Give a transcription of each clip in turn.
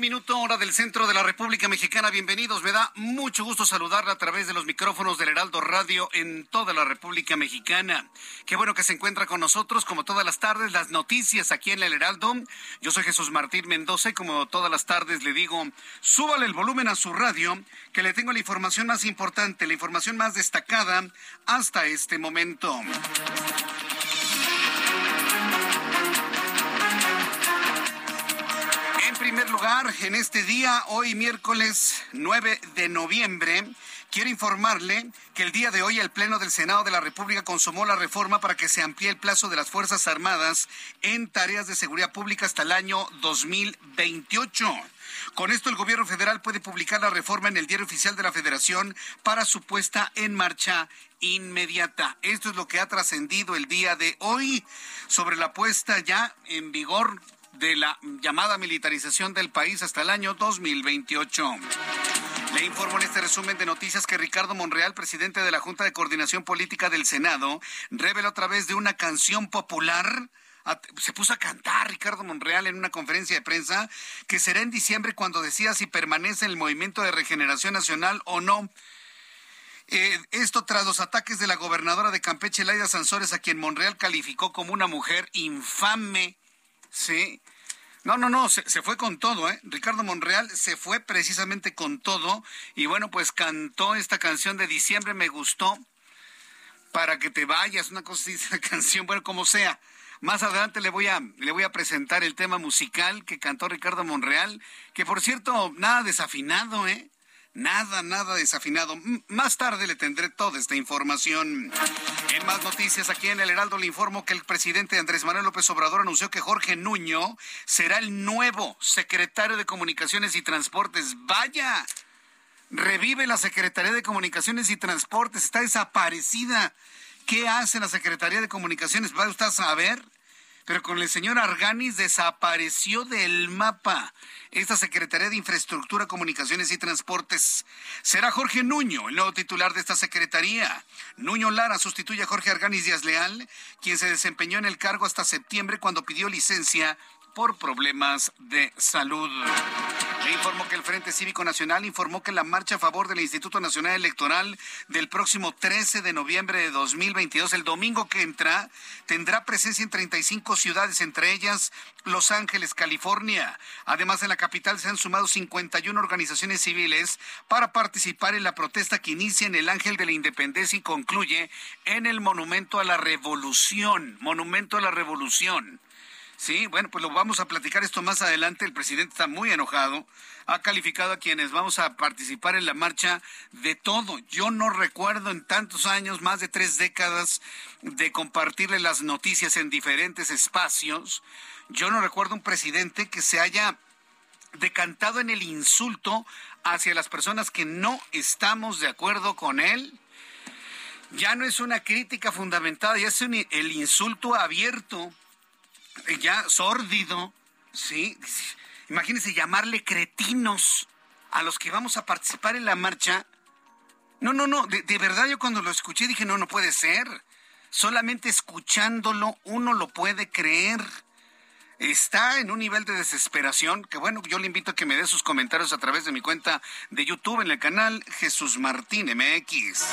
Minuto hora del centro de la República Mexicana. Bienvenidos. Me da mucho gusto saludarla a través de los micrófonos del Heraldo Radio en toda la República Mexicana. Qué bueno que se encuentra con nosotros como todas las tardes las noticias aquí en el Heraldo. Yo soy Jesús Martín Mendoza y como todas las tardes le digo, súbale el volumen a su radio que le tengo la información más importante, la información más destacada hasta este momento. Primer lugar, en este día, hoy miércoles 9 de noviembre, quiero informarle que el día de hoy el Pleno del Senado de la República consumó la reforma para que se amplíe el plazo de las Fuerzas Armadas en tareas de seguridad pública hasta el año 2028. Con esto el gobierno federal puede publicar la reforma en el diario oficial de la Federación para su puesta en marcha inmediata. Esto es lo que ha trascendido el día de hoy sobre la puesta ya en vigor de la llamada militarización del país hasta el año 2028. Le informo en este resumen de noticias que Ricardo Monreal, presidente de la Junta de Coordinación Política del Senado, revela a través de una canción popular se puso a cantar Ricardo Monreal en una conferencia de prensa que será en diciembre cuando decida si permanece en el movimiento de regeneración nacional o no. Eh, esto tras los ataques de la gobernadora de Campeche, Laida Sansores, a quien Monreal calificó como una mujer infame. Sí. No, no, no, se, fue con todo, ¿eh? Ricardo Monreal se fue precisamente con todo y bueno, pues cantó esta canción de diciembre, me gustó, para que te vayas, una cosa así, canción, bueno, como sea. Más adelante le voy a le voy a presentar el tema musical que cantó Ricardo Monreal, que por cierto, nada desafinado, ¿eh? Nada, nada desafinado. Más tarde le tendré toda esta información. En más noticias, aquí en el Heraldo le informo que el presidente Andrés Manuel López Obrador anunció que Jorge Nuño será el nuevo secretario de Comunicaciones y Transportes. Vaya, revive la Secretaría de Comunicaciones y Transportes, está desaparecida. ¿Qué hace la Secretaría de Comunicaciones? ¿Va usted a saber? Pero con el señor Arganis desapareció del mapa esta Secretaría de Infraestructura, Comunicaciones y Transportes. Será Jorge Nuño el nuevo titular de esta Secretaría. Nuño Lara sustituye a Jorge Arganis Díaz Leal, quien se desempeñó en el cargo hasta septiembre cuando pidió licencia por problemas de salud. Le informo que el Frente Cívico Nacional informó que la marcha a favor del Instituto Nacional Electoral del próximo 13 de noviembre de 2022, el domingo que entra, tendrá presencia en 35 ciudades, entre ellas Los Ángeles, California. Además, en la capital se han sumado 51 organizaciones civiles para participar en la protesta que inicia en el Ángel de la Independencia y concluye en el Monumento a la Revolución. Monumento a la Revolución. Sí, bueno, pues lo vamos a platicar esto más adelante. El presidente está muy enojado. Ha calificado a quienes vamos a participar en la marcha de todo. Yo no recuerdo en tantos años, más de tres décadas, de compartirle las noticias en diferentes espacios. Yo no recuerdo un presidente que se haya decantado en el insulto hacia las personas que no estamos de acuerdo con él. Ya no es una crítica fundamentada, ya es un- el insulto abierto ya sórdido, ¿sí? Imagínense llamarle cretinos a los que vamos a participar en la marcha. No, no, no, de, de, verdad yo cuando lo escuché dije, no, no puede ser. Solamente escuchándolo uno lo puede creer está en un nivel de desesperación que bueno, yo le invito a que me dé sus comentarios a través de mi cuenta de YouTube en el canal Jesús Martín MX.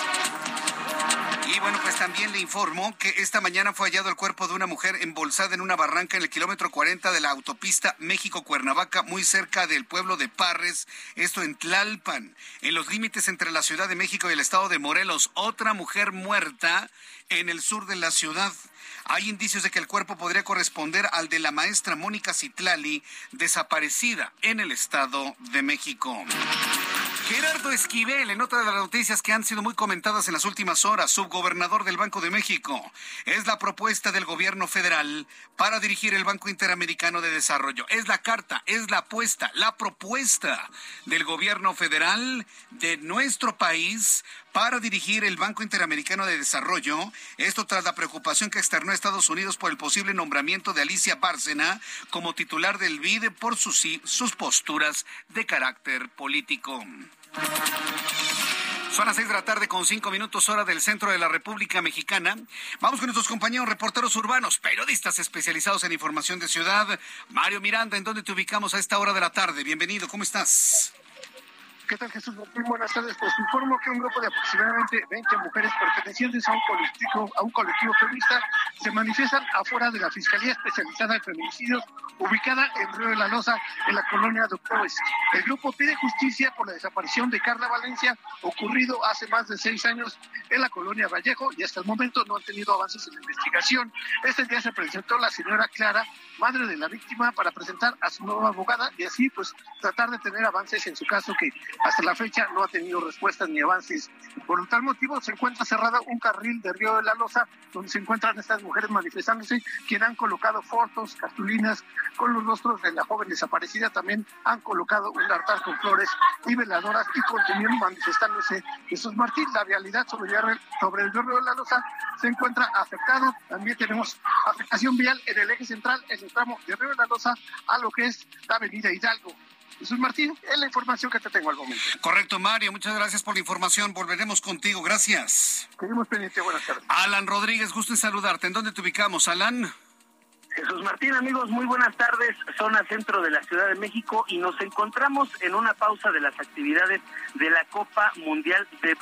Y bueno, pues también le informo que esta mañana fue hallado el cuerpo de una mujer embolsada en una barranca en el kilómetro 40 de la autopista México-Cuernavaca, muy cerca del pueblo de Parres, esto en Tlalpan, en los límites entre la Ciudad de México y el estado de Morelos. Otra mujer muerta en el sur de la ciudad. Hay indicios de que el cuerpo podría corresponder al de la maestra Mónica Citlali, desaparecida en el Estado de México. Gerardo Esquivel, en otra de las noticias que han sido muy comentadas en las últimas horas, subgobernador del Banco de México, es la propuesta del gobierno federal para dirigir el Banco Interamericano de Desarrollo. Es la carta, es la apuesta, la propuesta del gobierno federal de nuestro país para dirigir el Banco Interamericano de Desarrollo. Esto tras la preocupación que externó Estados Unidos por el posible nombramiento de Alicia Bárcena como titular del BID por sus, sus posturas de carácter político. Son las seis de la tarde con cinco minutos hora del centro de la República Mexicana. Vamos con nuestros compañeros reporteros urbanos, periodistas especializados en información de ciudad. Mario Miranda, ¿en dónde te ubicamos a esta hora de la tarde? Bienvenido, ¿cómo estás? ¿Qué tal, Jesús Martín? Buenas tardes. Pues informo que un grupo de aproximadamente 20 mujeres pertenecientes a un colectivo, a un colectivo feminista se manifiestan afuera de la Fiscalía Especializada en Feminicidios, ubicada en Río de la Loza, en la colonia Doctores. El grupo pide justicia por la desaparición de Carla Valencia, ocurrido hace más de seis años en la colonia Vallejo, y hasta el momento no han tenido avances en la investigación. Este día se presentó la señora Clara, madre de la víctima, para presentar a su nueva abogada y así, pues, tratar de tener avances en su caso que hasta la fecha no ha tenido respuestas ni avances. Por tal motivo se encuentra cerrado un carril de Río de la Loza donde se encuentran estas mujeres manifestándose, quienes han colocado fotos, cartulinas con los rostros de la joven desaparecida. También han colocado un altar con flores y veladoras y continúan manifestándose. Jesús Martín, la sobre, sobre el Río de la Loza se encuentra afectado. También tenemos afectación vial en el eje central, en el tramo de Río de la Loza a lo que es la avenida Hidalgo. Jesús Martín, es la información que te tengo al momento. Correcto, Mario. Muchas gracias por la información. Volveremos contigo. Gracias. Seguimos pendiente. Buenas tardes. Alan Rodríguez, gusto en saludarte. ¿En dónde te ubicamos, Alan? Jesús Martín, amigos, muy buenas tardes. Zona centro de la Ciudad de México y nos encontramos en una pausa de las actividades de la Copa Mundial de,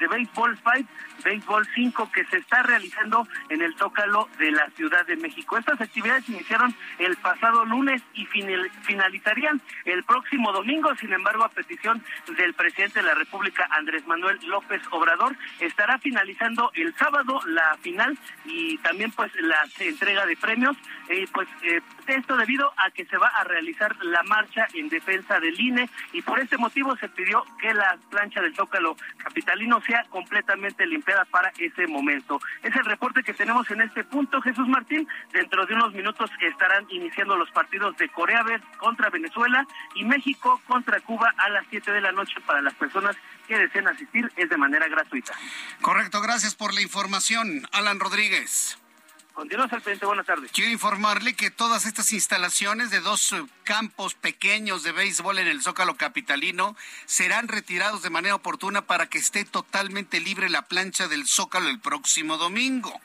de Béisbol 5, Béisbol 5, que se está realizando en el Zócalo de la Ciudad de México. Estas actividades iniciaron el pasado lunes y finalizarían el próximo domingo. Sin embargo, a petición del presidente de la República, Andrés Manuel López Obrador, estará finalizando el sábado la final y también pues la entrega de premios eh, pues eh, esto debido a que se va a realizar la marcha en defensa del INE y por este motivo se pidió que la plancha del Zócalo capitalino sea completamente para ese momento. Es el reporte que tenemos en este punto, Jesús Martín. Dentro de unos minutos estarán iniciando los partidos de Corea contra Venezuela y México contra Cuba a las 7 de la noche para las personas que deseen asistir. Es de manera gratuita. Correcto, gracias por la información, Alan Rodríguez. Continuamos al buenas tardes. Quiero informarle que todas estas instalaciones de dos campos pequeños de béisbol en el Zócalo Capitalino serán retirados de manera oportuna para que esté totalmente libre la plancha del Zócalo el próximo domingo.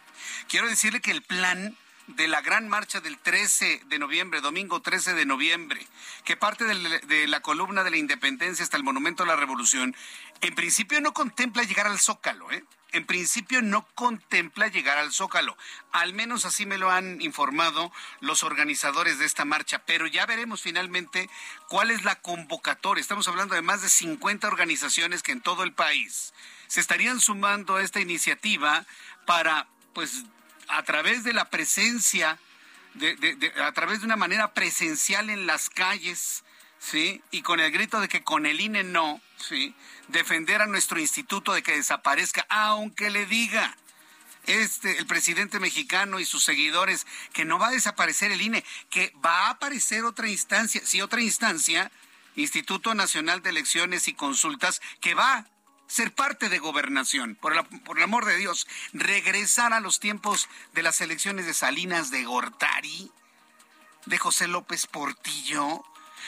Quiero decirle que el plan de la gran marcha del 13 de noviembre, domingo 13 de noviembre, que parte de la columna de la independencia hasta el Monumento a la Revolución, en principio no contempla llegar al Zócalo, ¿eh? En principio no contempla llegar al Zócalo. Al menos así me lo han informado los organizadores de esta marcha, pero ya veremos finalmente cuál es la convocatoria. Estamos hablando de más de 50 organizaciones que en todo el país se estarían sumando a esta iniciativa para, pues, a través de la presencia, a través de una manera presencial en las calles, ¿sí? Y con el grito de que con el INE no, ¿sí? Defender a nuestro instituto de que desaparezca, aunque le diga este el presidente mexicano y sus seguidores que no va a desaparecer el INE, que va a aparecer otra instancia, sí, otra instancia, Instituto Nacional de Elecciones y Consultas, que va a ser parte de gobernación, por por el amor de Dios, regresar a los tiempos de las elecciones de Salinas de Gortari, de José López Portillo?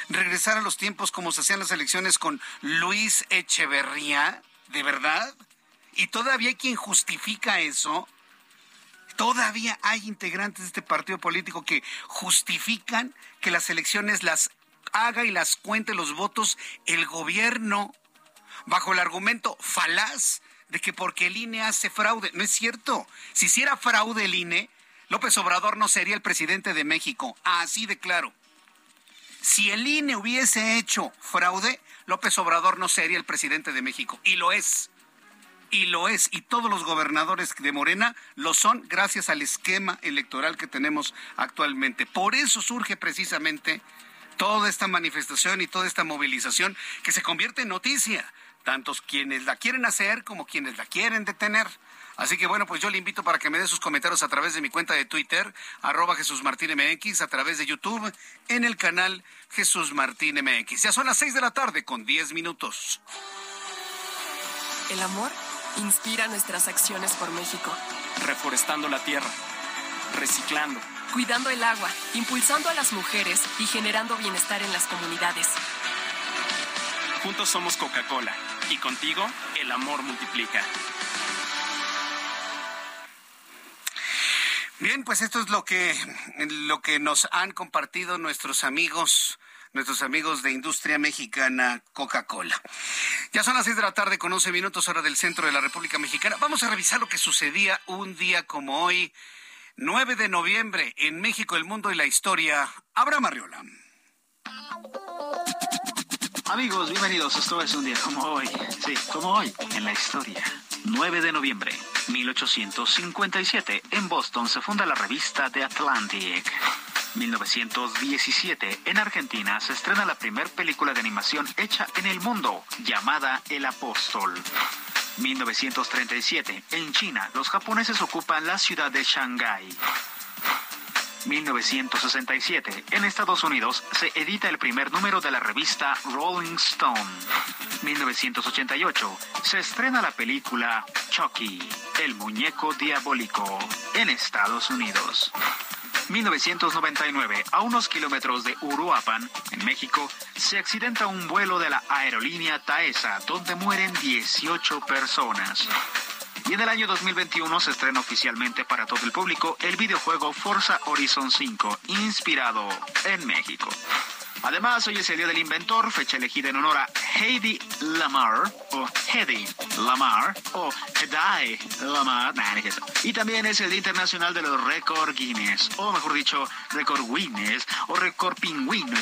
¿Regresar a los tiempos como se hacían las elecciones con Luis Echeverría? ¿De verdad? ¿Y todavía hay quien justifica eso? Todavía hay integrantes de este partido político que justifican que las elecciones las haga y las cuente los votos el gobierno bajo el argumento falaz de que porque el INE hace fraude. No es cierto. Si hiciera fraude el INE, López Obrador no sería el presidente de México. Así de claro. Si el INE hubiese hecho fraude, López Obrador no sería el presidente de México. Y lo es. Y lo es. Y todos los gobernadores de Morena lo son gracias al esquema electoral que tenemos actualmente. Por eso surge precisamente toda esta manifestación y toda esta movilización que se convierte en noticia tantos quienes la quieren hacer como quienes la quieren detener. Así que bueno, pues yo le invito para que me dé sus comentarios a través de mi cuenta de Twitter, arroba Jesús Martín MX, a través de YouTube, en el canal Jesús Martín MX. Ya son las seis de la tarde con diez minutos. El amor inspira nuestras acciones por México. Reforestando la tierra, reciclando, cuidando el agua, impulsando a las mujeres y generando bienestar en las comunidades. Juntos somos Coca-Cola y contigo el amor multiplica. Bien, pues esto es lo que, lo que nos han compartido nuestros amigos nuestros amigos de Industria Mexicana Coca-Cola. Ya son las seis de la tarde con 11 minutos hora del centro de la República Mexicana. Vamos a revisar lo que sucedía un día como hoy, 9 de noviembre, en México, el mundo y la historia. Abraham Arriola. Amigos, bienvenidos. Esto es un día como hoy. Sí, como hoy, en la historia. 9 de noviembre, 1857, en Boston se funda la revista The Atlantic. 1917, en Argentina se estrena la primera película de animación hecha en el mundo, llamada El Apóstol. 1937, en China, los japoneses ocupan la ciudad de Shanghái. 1967, en Estados Unidos, se edita el primer número de la revista Rolling Stone. 1988, se estrena la película Chucky, el muñeco diabólico, en Estados Unidos. 1999, a unos kilómetros de Uruapan, en México, se accidenta un vuelo de la aerolínea Taesa, donde mueren 18 personas. Y en el año 2021 se estrena oficialmente para todo el público el videojuego Forza Horizon 5, inspirado en México. Además, hoy es el Día del Inventor, fecha elegida en honor a Heidi Lamar, o Hedy Lamar, o Hedy Lamar, y también es el Día Internacional de los Record Guinness, o mejor dicho, Record Guinness, o Record Pingüino,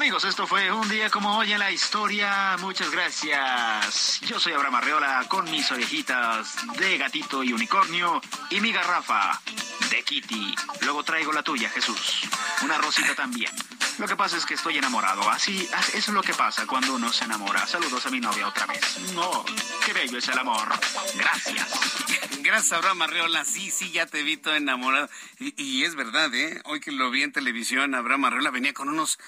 Amigos, esto fue un día como hoy en la historia. Muchas gracias. Yo soy Abraham Arreola con mis orejitas de gatito y unicornio y mi garrafa de Kitty. Luego traigo la tuya, Jesús. Una rosita también. Lo que pasa es que estoy enamorado. Así, eso es lo que pasa cuando uno se enamora. Saludos a mi novia otra vez. No, qué bello es el amor. Gracias. Gracias, Abraham Arreola. Sí, sí, ya te vi todo enamorado. Y, es verdad, ¿eh? Hoy que lo vi en televisión, Abraham Arreola venía con unos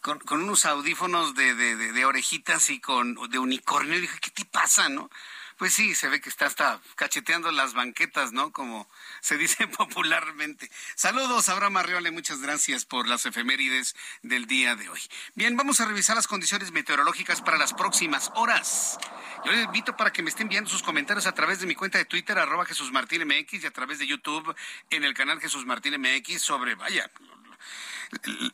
con, unos audífonos de, orejitas y con de unicornio. Dije, ¿qué te pasa, no? Pues sí, se ve que está hasta cacheteando las banquetas, ¿no? Como se dice popularmente. Saludos, Abraham Arriole, muchas gracias por las efemérides del día de hoy. Bien, vamos a revisar las condiciones meteorológicas para las próximas horas. Yo les invito para que me estén enviando sus comentarios a través de mi cuenta de Twitter, arroba Jesús Martín MX, y a través de YouTube en el canal Jesús Martín MX sobre, vaya,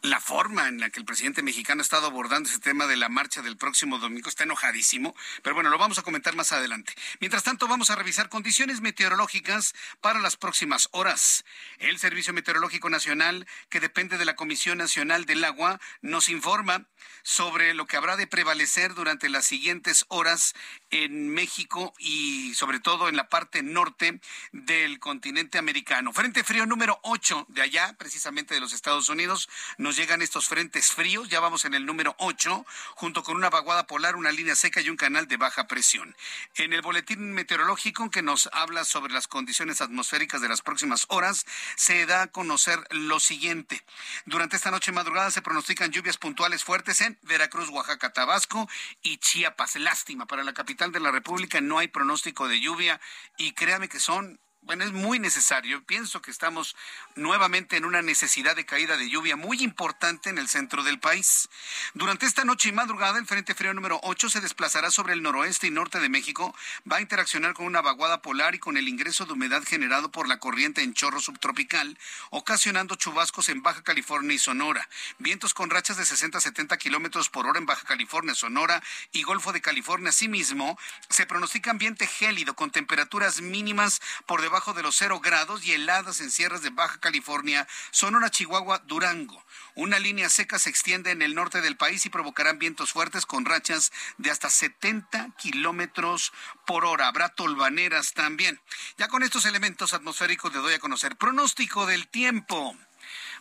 la forma en la que el presidente mexicano ha estado abordando ese tema de la marcha del próximo domingo está enojadísimo, pero bueno, lo vamos a comentar más adelante. Mientras tanto, vamos a revisar condiciones meteorológicas para las próximas horas. El Servicio Meteorológico Nacional, que depende de la Comisión Nacional del Agua, nos informa sobre lo que habrá de prevalecer durante las siguientes horas en México y sobre todo en la parte norte del continente americano. Frente frío número 8 de allá, precisamente de los Estados Unidos, nos llegan estos frentes fríos, ya vamos en el número 8, junto con una vaguada polar, una línea seca y un canal de baja presión. En el boletín meteorológico que nos habla sobre las condiciones atmosféricas de las próximas horas, se da a conocer lo siguiente. Durante esta noche madrugada se pronostican lluvias puntuales fuertes en Veracruz, Oaxaca, Tabasco y Chiapas. Lástima, para la capital de la República no hay pronóstico de lluvia y créame que son bueno, es muy necesario. Pienso que estamos nuevamente en una necesidad de caída de lluvia muy importante en el centro del país. Durante esta noche y madrugada, el Frente Frío número 8 se desplazará sobre el noroeste y norte de México, va a interaccionar con una vaguada polar y con el ingreso de humedad generado por la corriente en chorro subtropical, ocasionando chubascos en Baja California y Sonora, vientos con rachas de 60 a 70 kilómetros por hora en Baja California, Sonora y Golfo de California. Asimismo, se pronostica ambiente gélido con temperaturas mínimas por debajo debajo de los cero grados y heladas en sierras de Baja California, Sonora, Chihuahua, Durango. Una línea seca se extiende en el norte del país y provocarán vientos fuertes con rachas de hasta 70 kilómetros por hora. Habrá tolvaneras también. Ya con estos elementos atmosféricos le doy a conocer pronóstico del tiempo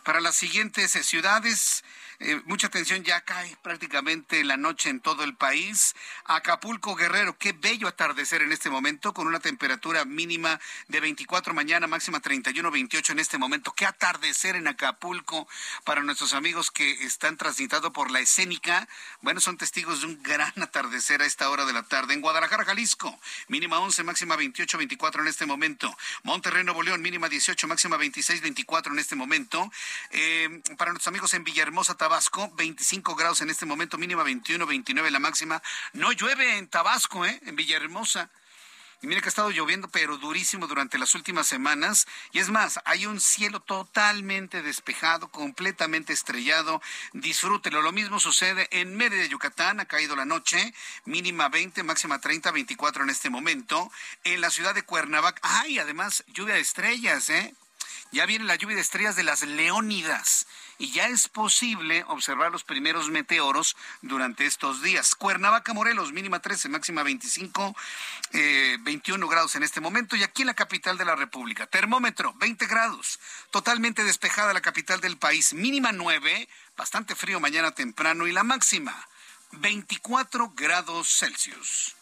para las siguientes ciudades. Eh, mucha atención, ya cae prácticamente la noche en todo el país. Acapulco, Guerrero, qué bello atardecer en este momento, con una temperatura mínima de 24 mañana, máxima 31, 28 en este momento. Qué atardecer en Acapulco para nuestros amigos que están transitando por la escénica. Bueno, son testigos de un gran atardecer a esta hora de la tarde. En Guadalajara, Jalisco, mínima 11, máxima 28, 24 en este momento. Monterrey, Nuevo León, mínima 18, máxima 26, 24 en este momento. Eh, para nuestros amigos en Villahermosa, Tabasco, 25 grados en este momento, mínima 21, 29 la máxima. No llueve en Tabasco, ¿eh? En Villahermosa. Y mire que ha estado lloviendo, pero durísimo durante las últimas semanas. Y es más, hay un cielo totalmente despejado, completamente estrellado. Disfrútelo. Lo mismo sucede en Mérida, Yucatán. Ha caído la noche, mínima 20, máxima 30, 24 en este momento. En la ciudad de Cuernavaca, hay además lluvia de estrellas, ¿eh? Ya viene la lluvia de estrellas de las Leónidas y ya es posible observar los primeros meteoros durante estos días. Cuernavaca, Morelos, mínima 13, máxima 25, 21 eh, grados en este momento. Y aquí en la capital de la República, termómetro 20 grados, totalmente despejada la capital del país, mínima 9, bastante frío mañana temprano y la máxima 24 grados Celsius.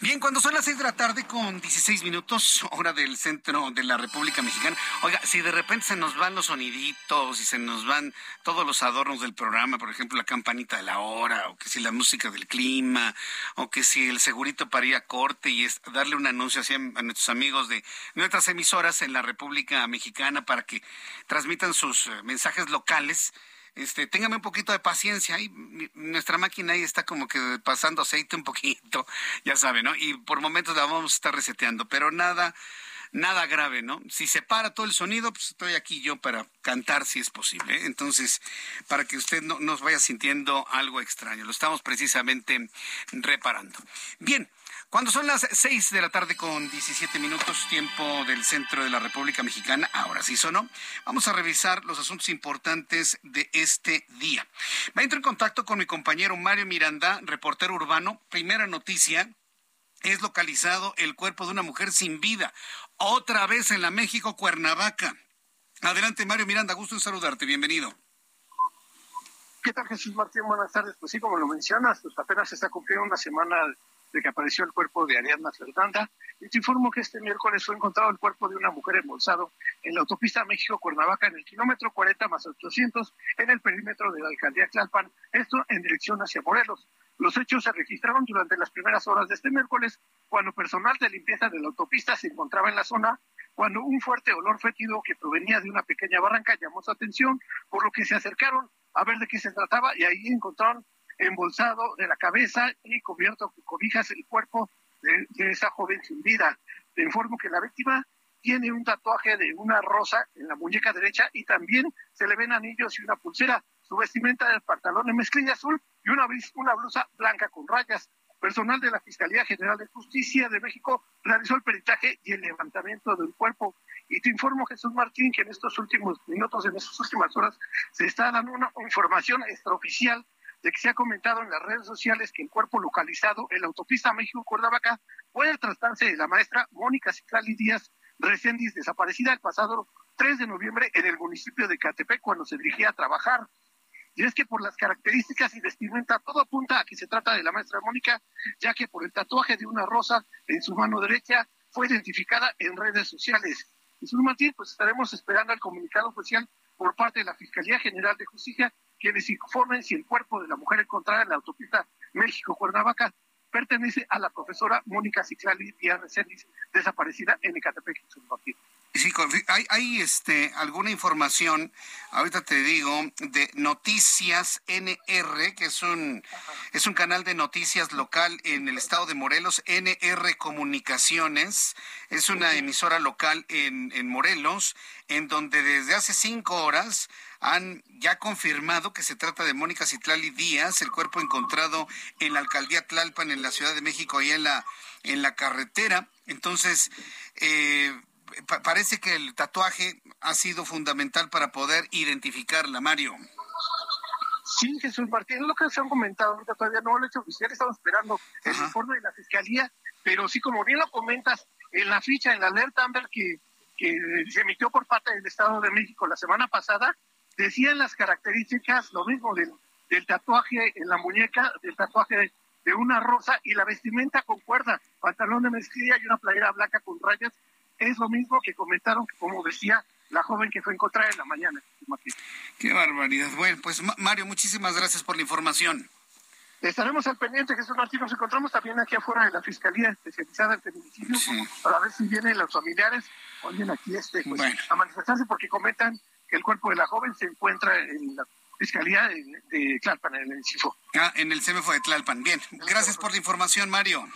Bien, cuando son las seis de la tarde con 16 minutos, hora del centro de la República Mexicana. Oiga, si de repente se nos van los soniditos y se nos van todos los adornos del programa, por ejemplo, la campanita de la hora, o que si la música del clima, o que si el segurito para ir a corte y es darle un anuncio así a nuestros amigos de nuestras emisoras en la República Mexicana para que transmitan sus eh, mensajes locales este, téngame un poquito de paciencia. Ahí, nuestra máquina ahí está como que pasando aceite un poquito, ya sabe, ¿no? Y por momentos la vamos a estar reseteando, pero nada, nada grave, ¿no? Si se para todo el sonido, pues estoy aquí yo para cantar si es posible. ¿eh? Entonces, para que usted no nos vaya sintiendo algo extraño, lo estamos precisamente reparando. Bien, cuando son las seis de la tarde con 17 minutos, tiempo del centro de la República Mexicana, ahora sí sonó, vamos a revisar los asuntos importantes de este día. Me entro en contacto con mi compañero Mario Miranda, reportero urbano. Primera noticia, es localizado el cuerpo de una mujer sin vida, otra vez en la México Cuernavaca. Adelante, Mario Miranda, gusto en saludarte, bienvenido. ¿Qué tal, Jesús Martín? Buenas tardes. Pues sí, como lo mencionas, pues apenas se está cumpliendo una semana de que apareció el cuerpo de Ariadna Fernanda. Y te informo que este miércoles fue encontrado el cuerpo de una mujer embolsado en la autopista México-Cuernavaca en el kilómetro 40 más 800 en el perímetro de la alcaldía Tlalpan, esto en dirección hacia Morelos. Los hechos se registraron durante las primeras horas de este miércoles, cuando personal de limpieza de la autopista se encontraba en la zona, cuando un fuerte olor fétido que provenía de una pequeña barranca llamó su atención, por lo que se acercaron a ver de qué se trataba y ahí encontraron embolsado de la cabeza y cubierto con cobijas el cuerpo de, esa joven sin vida. Te informo que la víctima tiene un tatuaje de una rosa en la muñeca derecha y también se le ven anillos y una pulsera. Su vestimenta del pantalón en mezclilla azul y una, una blusa blanca con rayas. Personal de la Fiscalía General de Justicia de México realizó el peritaje y el levantamiento del cuerpo. Y te informo, Jesús Martín, que en estos últimos minutos, en estas últimas horas, se está dando una información extraoficial de que se ha comentado en las redes sociales que el cuerpo localizado en la autopista México-Cuernavaca puede tratarse de la maestra Mónica Ciclali Díaz Reséndiz, desaparecida el pasado 3 de noviembre en el municipio de Catepec cuando se dirigía a trabajar. Y es que por las características y vestimenta todo apunta a que se trata de la maestra Mónica, ya que por el tatuaje de una rosa en su mano derecha fue identificada en redes sociales. Y su Martín, pues estaremos esperando el comunicado oficial por parte de la Fiscalía General de Justicia quienes informen si el cuerpo de la mujer encontrada en la autopista México-Cuernavaca pertenece a la profesora Mónica Ciclali Díaz Reséndiz, desaparecida en Ecatepec, Martín. Sí, hay, hay este, alguna información, ahorita te digo, de Noticias NR, que es un, es un canal de noticias local en el estado de Morelos, NR Comunicaciones, es una emisora local en, en Morelos, en donde desde hace cinco horas han ya confirmado que se trata de Mónica Citlali Díaz, el cuerpo encontrado en la alcaldía Tlalpan, en la Ciudad de México, ahí en la, en la carretera. Entonces, eh, parece que el tatuaje ha sido fundamental para poder identificarla, Mario. Sí, Jesús Martín, lo que se han comentado, ahorita todavía no lo he hecho oficial, estamos esperando el informe de la Fiscalía, pero sí, como bien lo comentas, en la ficha, en la alerta Amber que, que se emitió por parte del Estado de México la semana pasada, decían las características, lo mismo del, del tatuaje en la muñeca, del tatuaje de, de una rosa y la vestimenta con cuerda, pantalón de mezclilla y una playera blanca con rayas es lo mismo que comentaron, como decía la joven que fue encontrada en la mañana. Qué barbaridad. Bueno, pues Mario, muchísimas gracias por la información. Estaremos al pendiente, Jesús Martín. Nos encontramos también aquí afuera de la Fiscalía Especializada en Feminicidio para ver si vienen los familiares o vienen aquí este, pues, a manifestarse porque comentan el cuerpo de la joven se encuentra en la Fiscalía de, Tlalpan, en el CIFO. Ah, en el CEMEFO de Tlalpan. Bien, gracias por la información, Mario.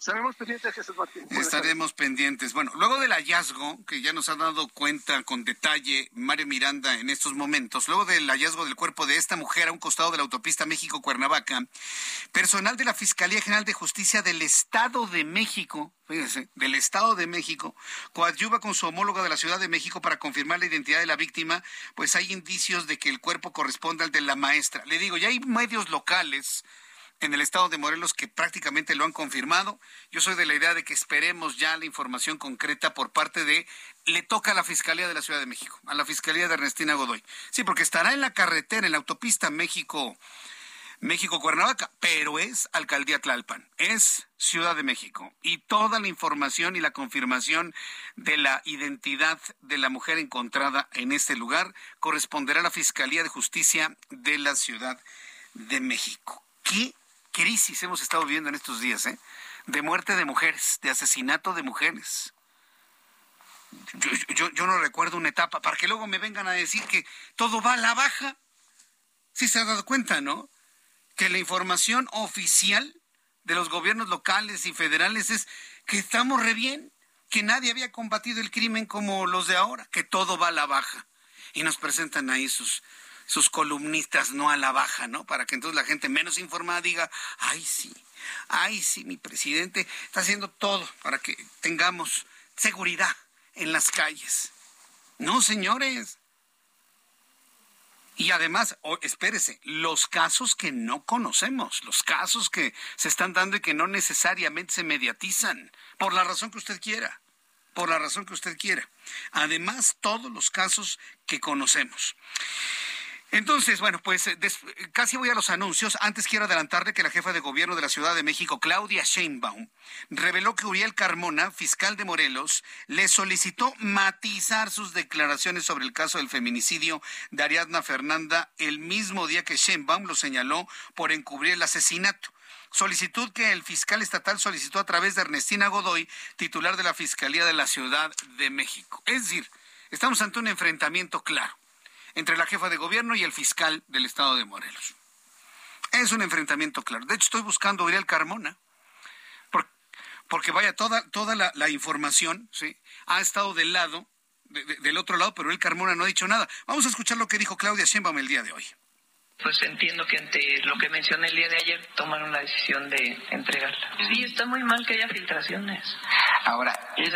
Estaremos pendientes, Jesús. Estaremos pendientes. Bueno, luego del hallazgo, que ya nos ha dado cuenta con detalle Mario Miranda en estos momentos, luego del hallazgo del cuerpo de esta mujer a un costado de la autopista México-Cuernavaca, personal de la Fiscalía General de Justicia del Estado de México, fíjense, del Estado de México, coadyuva con su homóloga de la Ciudad de México para confirmar la identidad de la víctima, pues hay indicios de que el cuerpo corresponde al de la maestra. Le digo, ya hay medios locales en el estado de Morelos que prácticamente lo han confirmado. Yo soy de la idea de que esperemos ya la información concreta por parte de le toca a la Fiscalía de la Ciudad de México, a la Fiscalía de Ernestina Godoy. Sí, porque estará en la carretera, en la autopista México México Cuernavaca, pero es Alcaldía Tlalpan, es Ciudad de México y toda la información y la confirmación de la identidad de la mujer encontrada en este lugar corresponderá a la Fiscalía de Justicia de la Ciudad de México. ¿Qué crisis hemos estado viviendo en estos días, ¿eh? De muerte de mujeres, de asesinato de mujeres. Yo, yo, no recuerdo una etapa para que luego me vengan a decir que todo va a la baja. Sí se ha dado cuenta, ¿no? Que la información oficial de los gobiernos locales y federales es que estamos re bien, que nadie había combatido el crimen como los de ahora, que todo va a la baja. Y nos presentan ahí sus, sus columnistas no a la baja, ¿no? Para que entonces la gente menos informada diga, ay sí, ay sí, mi presidente está haciendo todo para que tengamos seguridad en las calles. No, señores. Y además, espérese, los casos que no conocemos, los casos que se están dando y que no necesariamente se mediatizan, por la razón que usted quiera, por la razón que usted quiera. Además, todos los casos que conocemos. Entonces, bueno, pues eh, casi voy a los anuncios. Antes quiero adelantarle que la jefa de gobierno de la Ciudad de México, Claudia Sheinbaum, reveló que Uriel Carmona, fiscal de Morelos, le solicitó matizar sus declaraciones sobre el caso del feminicidio de Ariadna Fernanda el mismo día que Sheinbaum lo señaló por encubrir el asesinato solicitud que el fiscal estatal solicitó a través de Ernestina Godoy, titular de la Fiscalía de la Ciudad de México. Es decir, estamos ante un enfrentamiento claro entre la jefa de gobierno y el fiscal del estado de Morelos. Es un enfrentamiento claro. De hecho, estoy buscando a Uriel Carmona, porque vaya, toda, toda la, información ¿sí? ha estado del lado, del otro lado, pero Uriel Carmona no ha dicho nada. Vamos a escuchar lo que dijo Claudia Sheinbaum el día de hoy pues entiendo que ante lo que mencioné el día de ayer tomaron la decisión de entregarla. Sí, está muy mal que haya filtraciones. Ahora,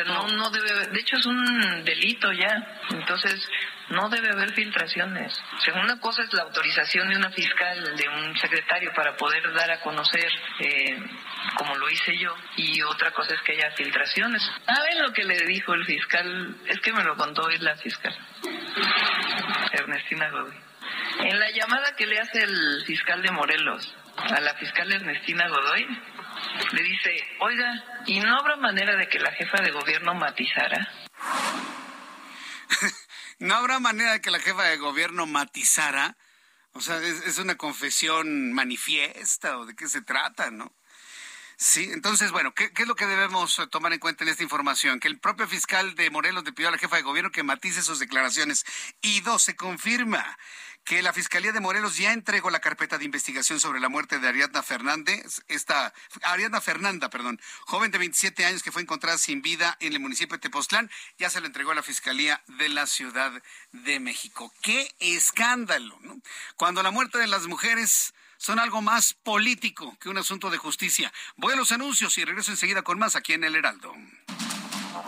no, no debe, de hecho es un delito ya, entonces no debe haber filtraciones. Según una cosa es la autorización de una fiscal, de un secretario para poder dar a conocer, eh, como lo hice yo, y otra cosa es que haya filtraciones. ¿Saben lo que le dijo el fiscal? Es que me lo contó hoy la fiscal, Ernestina Godoy. En la llamada que le hace el fiscal de Morelos a la fiscal Ernestina Godoy, le dice, oiga, ¿y no habrá manera de que la jefa de gobierno matizara? ¿No habrá manera de que la jefa de gobierno matizara? O sea, es, una confesión manifiesta o de qué se trata, ¿no? Sí, entonces, bueno, ¿qué, es lo que debemos tomar en cuenta en esta información? Que el propio fiscal de Morelos le pidió a la jefa de gobierno que matice sus declaraciones. Y dos, se confirma que la Fiscalía de Morelos ya entregó la carpeta de investigación sobre la muerte de Ariadna Fernández, esta, Ariadna Fernanda, perdón, joven de 27 años que fue encontrada sin vida en el municipio de Tepoztlán, ya se lo entregó a la Fiscalía de la Ciudad de México. ¡Qué escándalo! ¿no? Cuando la muerte de las mujeres son algo más político que un asunto de justicia. Voy a los anuncios y regreso enseguida con más aquí en El Heraldo.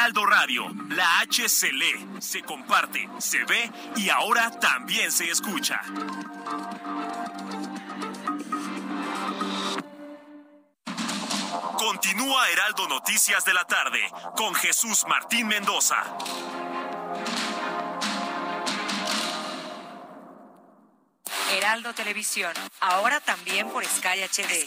Heraldo Radio, la H se lee, se comparte, se ve y ahora también se escucha. Continúa Heraldo Noticias de la tarde con Jesús Martín Mendoza. Heraldo Televisión, ahora también por Sky HD.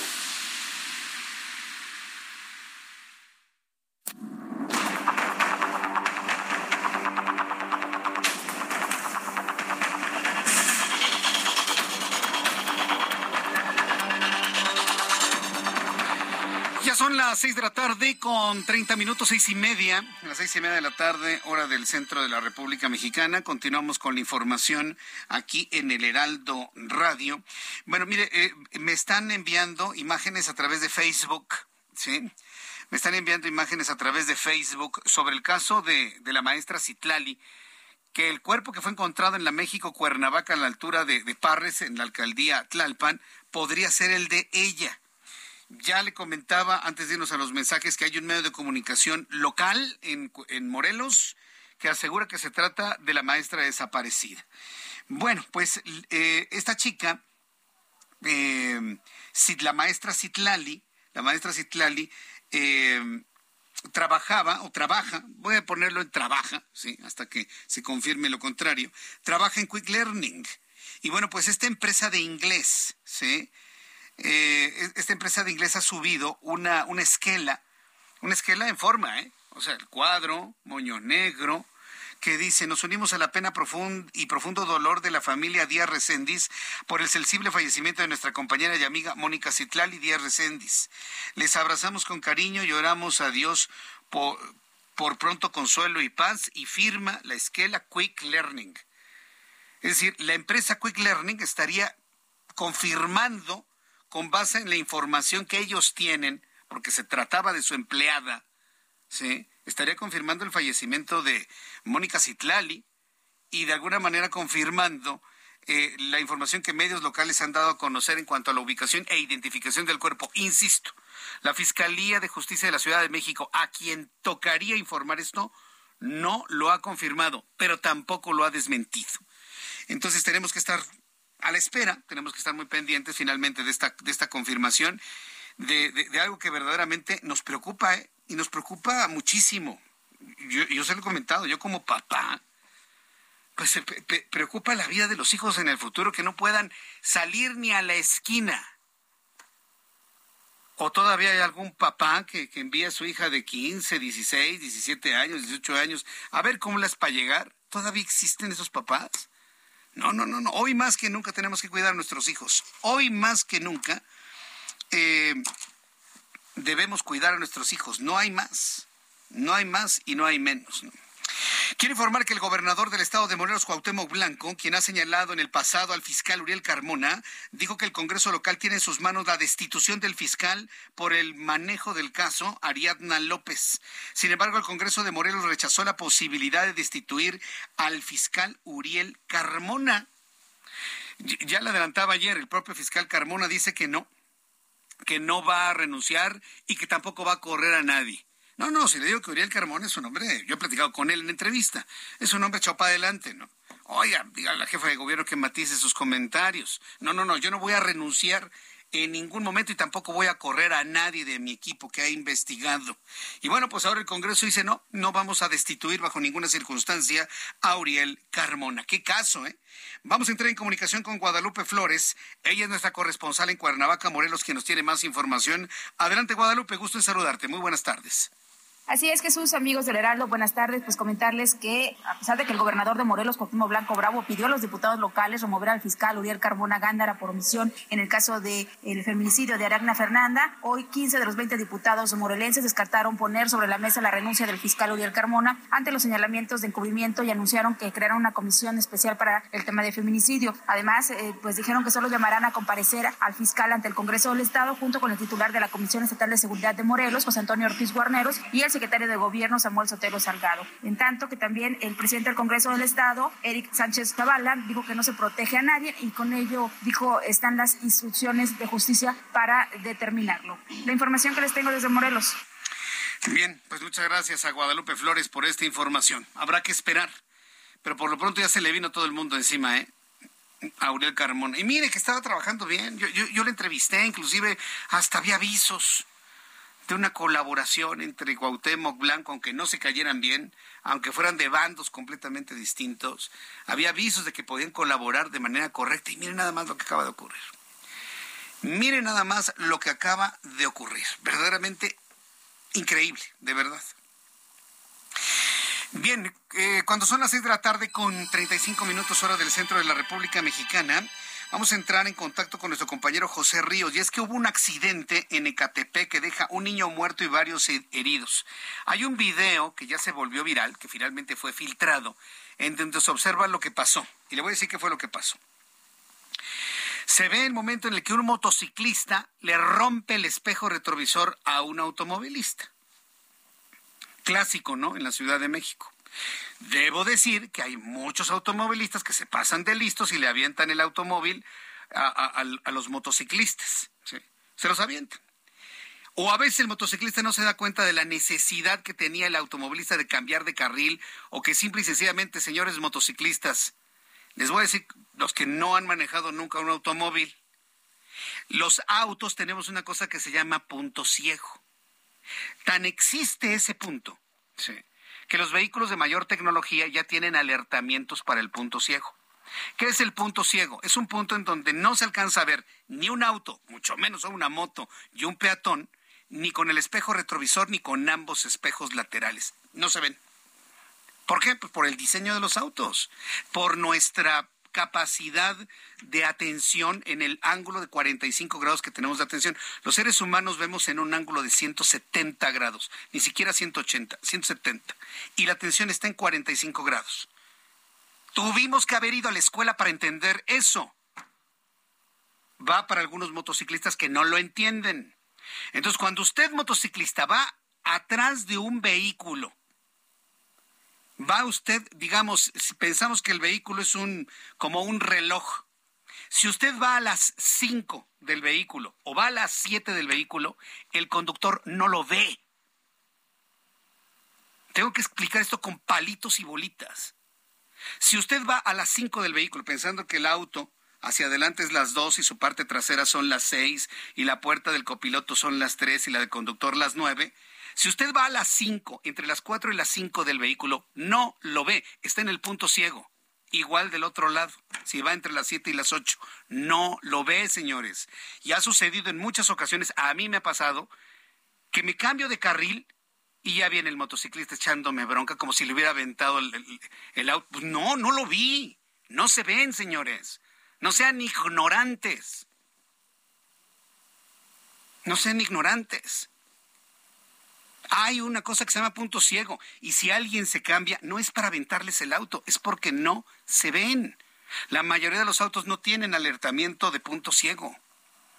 Las seis de la tarde con 30 minutos, seis y media, a las seis y media de la tarde, hora del centro de la República Mexicana. Continuamos con la información aquí en el Heraldo Radio. Bueno, mire, eh, me están enviando imágenes a través de Facebook, ¿sí? Me están enviando imágenes a través de Facebook sobre el caso de, de la maestra Citlali que el cuerpo que fue encontrado en la México Cuernavaca a la altura de, de Parres, en la alcaldía Tlalpan, podría ser el de ella. Ya le comentaba antes de irnos a los mensajes que hay un medio de comunicación local en, Morelos que asegura que se trata de la maestra desaparecida. Bueno, pues eh, esta chica, eh, la maestra Citlali, la maestra Citlali, eh, trabajaba o trabaja, voy a ponerlo en trabaja, ¿sí? hasta que se confirme lo contrario, trabaja en Quick Learning. Y bueno, pues esta empresa de inglés, ¿sí? Eh, esta empresa de inglés ha subido una, una esquela, una esquela en forma, ¿eh? O sea, el cuadro, moño negro, que dice, nos unimos a la pena y profundo dolor de la familia Díaz Recendis por el sensible fallecimiento de nuestra compañera y amiga Mónica Citlali Díaz Recendis. Les abrazamos con cariño y oramos a Dios por, por pronto consuelo y paz y firma la esquela Quick Learning. Es decir, la empresa Quick Learning estaría confirmando con base en la información que ellos tienen, porque se trataba de su empleada, ¿sí? estaría confirmando el fallecimiento de Mónica Citlali y de alguna manera confirmando eh, la información que medios locales han dado a conocer en cuanto a la ubicación e identificación del cuerpo. Insisto, la Fiscalía de Justicia de la Ciudad de México, a quien tocaría informar esto, no lo ha confirmado, pero tampoco lo ha desmentido. Entonces tenemos que estar a la espera, tenemos que estar muy pendientes finalmente de esta, de esta confirmación de, algo que verdaderamente nos preocupa ¿eh? y nos preocupa muchísimo. Yo, yo se lo he comentado, yo como papá, pues se preocupa la vida de los hijos en el futuro que no puedan salir ni a la esquina. O todavía hay algún papá que, que envía a su hija de 15, 16, 17 años, 18 años, a ver cómo las para llegar. ¿Todavía existen esos papás? No, no, no, no. Hoy más que nunca tenemos que cuidar a nuestros hijos. Hoy más que nunca eh, debemos cuidar a nuestros hijos. No hay más. No hay más y no hay menos. Quiero informar que el gobernador del estado de Morelos, Cuauhtémoc Blanco, quien ha señalado en el pasado al fiscal Uriel Carmona, dijo que el Congreso local tiene en sus manos la destitución del fiscal por el manejo del caso Ariadna López. Sin embargo, el Congreso de Morelos rechazó la posibilidad de destituir al fiscal Uriel Carmona. Ya le adelantaba ayer, el propio fiscal Carmona dice que no, que no va a renunciar y que tampoco va a correr a nadie. No, no, si le digo que Uriel Carmona es un hombre, yo he platicado con él en entrevista, es un hombre echado para adelante, ¿no? Oiga, diga a la jefa de gobierno que matice sus comentarios. No, no, no, yo no voy a renunciar en ningún momento y tampoco voy a correr a nadie de mi equipo que ha investigado. Y bueno, pues ahora el Congreso dice no, no vamos a destituir bajo ninguna circunstancia a Uriel Carmona. Qué caso, ¿eh? Vamos a entrar en comunicación con Guadalupe Flores. Ella es nuestra corresponsal en Cuernavaca, Morelos, quien nos tiene más información. Adelante, Guadalupe, gusto en saludarte. Muy buenas tardes. Así es, Jesús, amigos del Heraldo, buenas tardes. Pues comentarles que, a pesar de que el gobernador de Morelos, Joaquín Blanco Bravo, pidió a los diputados locales remover al fiscal Uriel Carmona Gándara por omisión en el caso del el feminicidio de Aragna Fernanda, hoy 15 de los 20 diputados morelenses descartaron poner sobre la mesa la renuncia del fiscal Uriel Carmona ante los señalamientos de encubrimiento y anunciaron que crearon una comisión especial para el tema de feminicidio. Además, eh, pues dijeron que solo llamarán a comparecer al fiscal ante el Congreso del Estado junto con el titular de la Comisión Estatal de Seguridad de Morelos, José Antonio Ortiz Guarneros, y el secretario de Gobierno, Samuel Sotelo Salgado. En tanto que también el presidente del Congreso del Estado, Eric Sánchez Zavala, dijo que no se protege a nadie y con ello dijo están las instrucciones de justicia para determinarlo. La información que les tengo desde Morelos. Bien, pues muchas gracias a Guadalupe Flores por esta información. Habrá que esperar, pero por lo pronto ya se le vino todo el mundo encima, ¿eh? Aurel Carmona. Y mire que estaba trabajando bien. Yo, yo, yo le entrevisté, inclusive hasta había avisos de una colaboración entre Cuauhtémoc Blanco, aunque no se cayeran bien, aunque fueran de bandos completamente distintos, había avisos de que podían colaborar de manera correcta y miren nada más lo que acaba de ocurrir. Miren nada más lo que acaba de ocurrir. Verdaderamente increíble, de verdad. Bien, eh, cuando son las seis de la tarde con 35 minutos hora del centro de la República Mexicana, Vamos a entrar en contacto con nuestro compañero José Ríos. Y es que hubo un accidente en Ecatepec que deja un niño muerto y varios heridos. Hay un video que ya se volvió viral, que finalmente fue filtrado, en donde se observa lo que pasó. Y le voy a decir qué fue lo que pasó. Se ve el momento en el que un motociclista le rompe el espejo retrovisor a un automovilista. Clásico, ¿no? En la Ciudad de México. Debo decir que hay muchos automovilistas que se pasan de listos y le avientan el automóvil a, los motociclistas. Se los avientan. O a veces el motociclista no se da cuenta de la necesidad que tenía el automovilista de cambiar de carril o que simple y sencillamente, señores motociclistas, les voy a decir, los que no han manejado nunca un automóvil, los autos tenemos una cosa que se llama punto ciego. Tan existe ese punto. Sí que los vehículos de mayor tecnología ya tienen alertamientos para el punto ciego. ¿Qué es el punto ciego? Es un punto en donde no se alcanza a ver ni un auto, mucho menos una moto y un peatón, ni con el espejo retrovisor ni con ambos espejos laterales. No se ven. ¿Por qué? Pues por el diseño de los autos, por nuestra capacidad de atención en el ángulo de 45 grados que tenemos de atención. Los seres humanos vemos en un ángulo de 170 grados, ni siquiera 180, 170. Y la atención está en 45 grados. Tuvimos que haber ido a la escuela para entender eso. Va para algunos motociclistas que no lo entienden. Entonces, cuando usted motociclista va atrás de un vehículo va usted, digamos, si pensamos que el vehículo es un como un reloj. Si usted va a las 5 del vehículo o va a las 7 del vehículo, el conductor no lo ve. Tengo que explicar esto con palitos y bolitas. Si usted va a las 5 del vehículo pensando que el auto hacia adelante es las 2 y su parte trasera son las 6 y la puerta del copiloto son las 3 y la del conductor las 9, si usted va a las 5, entre las 4 y las 5 del vehículo, no lo ve, está en el punto ciego. Igual del otro lado, si va entre las 7 y las 8, no lo ve, señores. Y ha sucedido en muchas ocasiones, a mí me ha pasado, que me cambio de carril y ya viene el motociclista echándome bronca como si le hubiera aventado el, auto. Pues no, no lo vi. No se ven, señores. No sean ignorantes. No sean ignorantes hay una cosa que se llama punto ciego y si alguien se cambia no es para aventarles el auto, es porque no se ven. La mayoría de los autos no tienen alertamiento de punto ciego.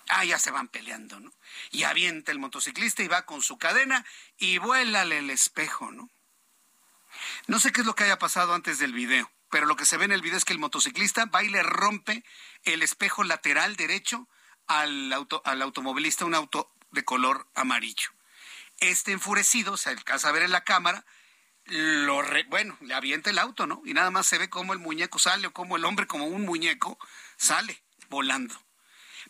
Ah, ya se van peleando, ¿no? Y avienta el motociclista y va con su cadena y vuélale el espejo, ¿no? No sé qué es lo que haya pasado antes del video. pero lo que se ve en el video es que el motociclista va y le rompe el espejo lateral derecho al, auto, al automovilista, un auto de color amarillo. Este enfurecido, se alcanza a ver en la cámara, lo bueno, le avienta el auto, ¿no? Y nada más se ve cómo el muñeco sale o cómo el hombre como un muñeco sale volando.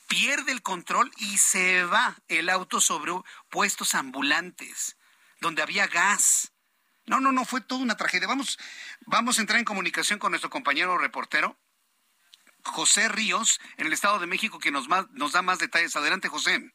Pierde el control y se va el auto sobre puestos ambulantes, donde había gas. No, no, no, fue toda una tragedia. Vamos, vamos a entrar en comunicación con nuestro compañero reportero, José Ríos, en el Estado de México, que nos, nos da más detalles. Adelante, José.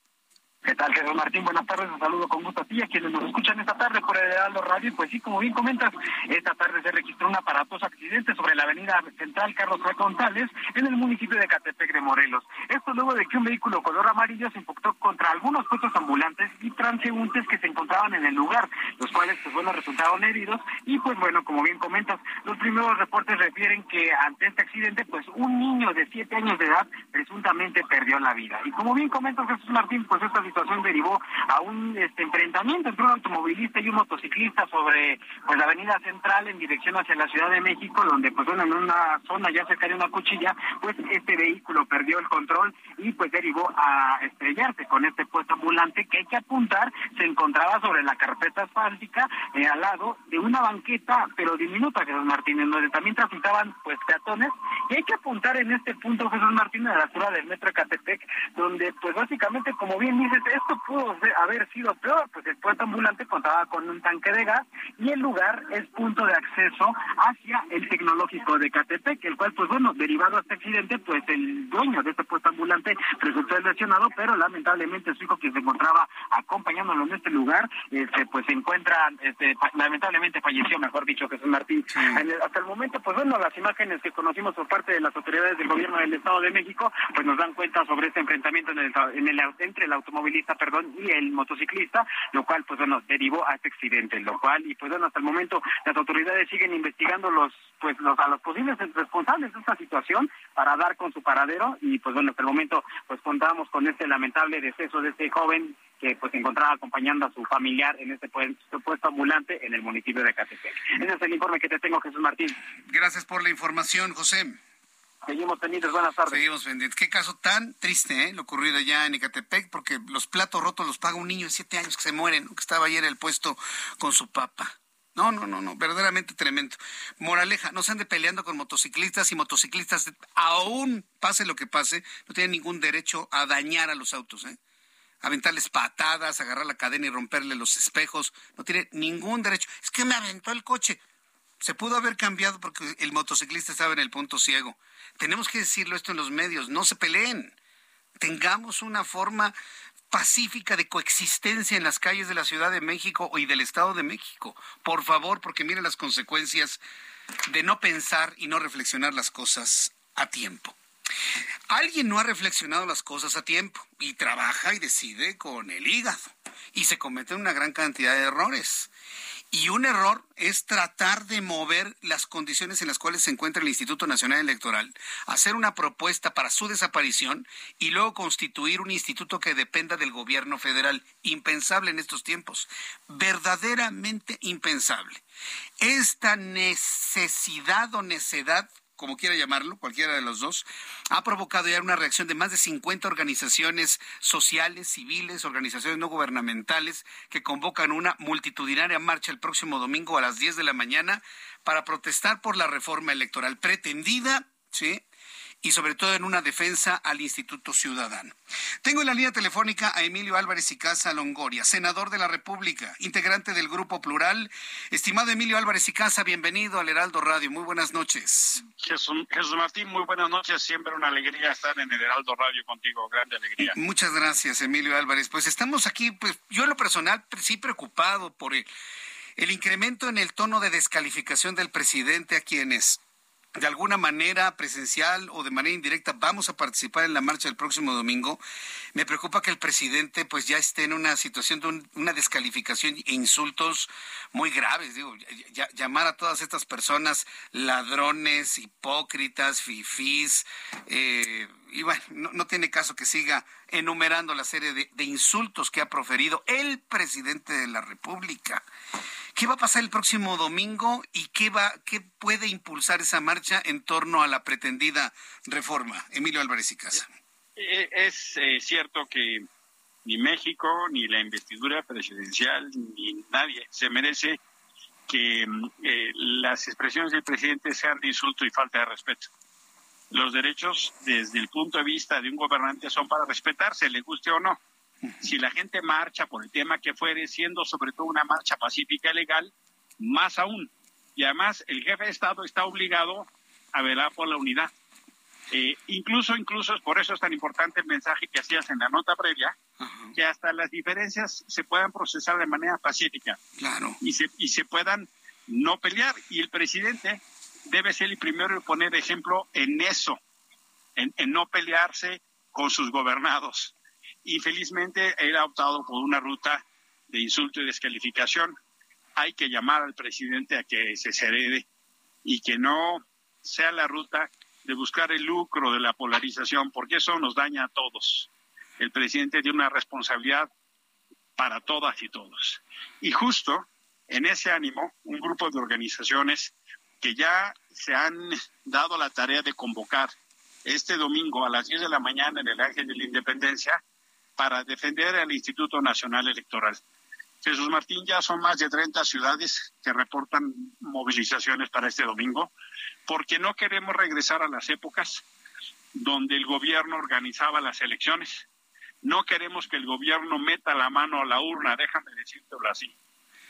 ¿Qué tal, Jesús Martín? Buenas tardes, un saludo con gusto a ti, a quienes nos escuchan esta tarde por el Heraldo Radio. Pues sí, como bien comentas, esta tarde se registró un aparatoso accidente sobre la avenida central Carlos Juan González en el municipio de Catepec de Morelos. Esto luego de que un vehículo color amarillo se impactó contra algunos puestos ambulantes y transeúntes que se encontraban en el lugar, los cuales, pues bueno, resultaron heridos. Y pues bueno, como bien comentas, los primeros reportes refieren que ante este accidente, pues un niño de siete años de edad presuntamente perdió la vida. Y como bien comentas, Jesús Martín, pues esta situación derivó a un este, enfrentamiento entre un automovilista y un motociclista sobre pues la avenida central en dirección hacia la Ciudad de México, donde pues bueno, en una zona ya cerca de una cuchilla, pues este vehículo perdió el control y pues derivó a estrellarse con este puesto ambulante que hay que apuntar, se encontraba sobre la carpeta asfáltica eh, al lado de una banqueta, pero diminuta, Jesús Martínez, donde también transitaban pues peatones, y hay que apuntar en este punto, Jesús Martínez, de la altura del metro Catepec, donde pues básicamente, como bien esto pudo haber sido peor, pues el puesto ambulante contaba con un tanque de gas y el lugar es punto de acceso hacia el tecnológico de Catepec, el cual, pues bueno, derivado a este accidente, pues el dueño de este puesto ambulante resultó lesionado, pero lamentablemente su hijo que se encontraba acompañándolo en este lugar, este, pues se encuentra, este, lamentablemente falleció, mejor dicho, Jesús Martín. hasta el momento, pues bueno, las imágenes que conocimos por parte de las autoridades del gobierno del Estado de México, pues nos dan cuenta sobre este enfrentamiento en el, en el, entre el perdón, y el motociclista, lo cual, pues bueno, derivó a este accidente, lo cual, y pues bueno, hasta el momento las autoridades siguen investigando los, pues los, a los posibles responsables de esta situación para dar con su paradero y pues bueno, hasta el momento, pues contamos con este lamentable deceso de este joven que pues se encontraba acompañando a su familiar en este puesto ambulante en el municipio de Catepec. Ese es el informe que te tengo, Jesús Martín. Gracias por la información, José. Seguimos pendientes, buenas tardes. Seguimos pendientes. Qué caso tan triste, ¿eh? Lo ocurrido allá en Ecatepec, porque los platos rotos los paga un niño de siete años que se muere, que estaba ayer en el puesto con su papá. No, no, no, no, verdaderamente tremendo. Moraleja, no se ande peleando con motociclistas y motociclistas, aún pase lo que pase, no tienen ningún derecho a dañar a los autos, ¿eh? aventarles patadas, agarrar la cadena y romperle los espejos. No tiene ningún derecho. Es que me aventó el coche. Se pudo haber cambiado porque el motociclista estaba en el punto ciego. Tenemos que decirlo esto en los medios, no se peleen. Tengamos una forma pacífica de coexistencia en las calles de la Ciudad de México y del Estado de México. Por favor, porque miren las consecuencias de no pensar y no reflexionar las cosas a tiempo. Alguien no ha reflexionado las cosas a tiempo y trabaja y decide con el hígado y se cometen una gran cantidad de errores. Y un error es tratar de mover las condiciones en las cuales se encuentra el Instituto Nacional Electoral, hacer una propuesta para su desaparición y luego constituir un instituto que dependa del gobierno federal. Impensable en estos tiempos, verdaderamente impensable. Esta necesidad o necedad como quiera llamarlo, cualquiera de los dos, ha provocado ya una reacción de más de 50 organizaciones sociales, civiles, organizaciones no gubernamentales que convocan una multitudinaria marcha el próximo domingo a las 10 de la mañana para protestar por la reforma electoral pretendida, ¿sí? Y sobre todo en una defensa al Instituto Ciudadano. Tengo en la línea telefónica a Emilio Álvarez y Casa Longoria, senador de la República, integrante del Grupo Plural. Estimado Emilio Álvarez y Casa, bienvenido al Heraldo Radio. Muy buenas noches. Jesús, Martín, muy buenas noches. Siempre una alegría estar en el Heraldo Radio contigo. Grande alegría. Muchas gracias, Emilio Álvarez. Pues estamos aquí, pues yo en lo personal sí preocupado por el, el incremento en el tono de descalificación del presidente a quienes de alguna manera presencial o de manera indirecta vamos a participar en la marcha del próximo domingo. Me preocupa que el presidente pues ya esté en una situación de una descalificación e insultos muy graves. Digo, llamar a todas estas personas ladrones, hipócritas, fifís, eh, y bueno, no, tiene caso que siga enumerando la serie de insultos que ha proferido el presidente de la República ¿Qué va a pasar el próximo domingo y qué, va, qué puede impulsar esa marcha en torno a la pretendida reforma? Emilio Álvarez y Casa. Eh, es eh, cierto que ni México, ni la investidura presidencial, ni nadie se merece que eh, las expresiones del presidente sean de insulto y falta de respeto. Los derechos, desde el punto de vista de un gobernante, son para respetarse, le guste o no. Si la gente marcha por el tema que fuere, siendo sobre todo una marcha pacífica y legal, más aún. Y además, el jefe de Estado está obligado a velar por la unidad. Eh, incluso, incluso, por eso es tan importante el mensaje que hacías en la nota previa, que hasta las diferencias se puedan procesar de manera pacífica. Claro. Y se, y se puedan no pelear. Y el presidente debe ser el primero en poner ejemplo en eso, en, en no pelearse con sus gobernados. Infelizmente, él ha optado por una ruta de insulto y descalificación. Hay que llamar al presidente a que se herede y que no sea la ruta de buscar el lucro de la polarización, porque eso nos daña a todos. El presidente tiene una responsabilidad para todas y todos. Y justo en ese ánimo, un grupo de organizaciones que ya se han dado la tarea de convocar este domingo a las 10 de la mañana en el Ángel de la Independencia para defender al Instituto Nacional Electoral. Jesús Martín, ya son más de 30 ciudades que reportan movilizaciones para este domingo porque no queremos regresar a las épocas donde el gobierno organizaba las elecciones. No queremos que el gobierno meta la mano a la urna, déjame decírtelo así.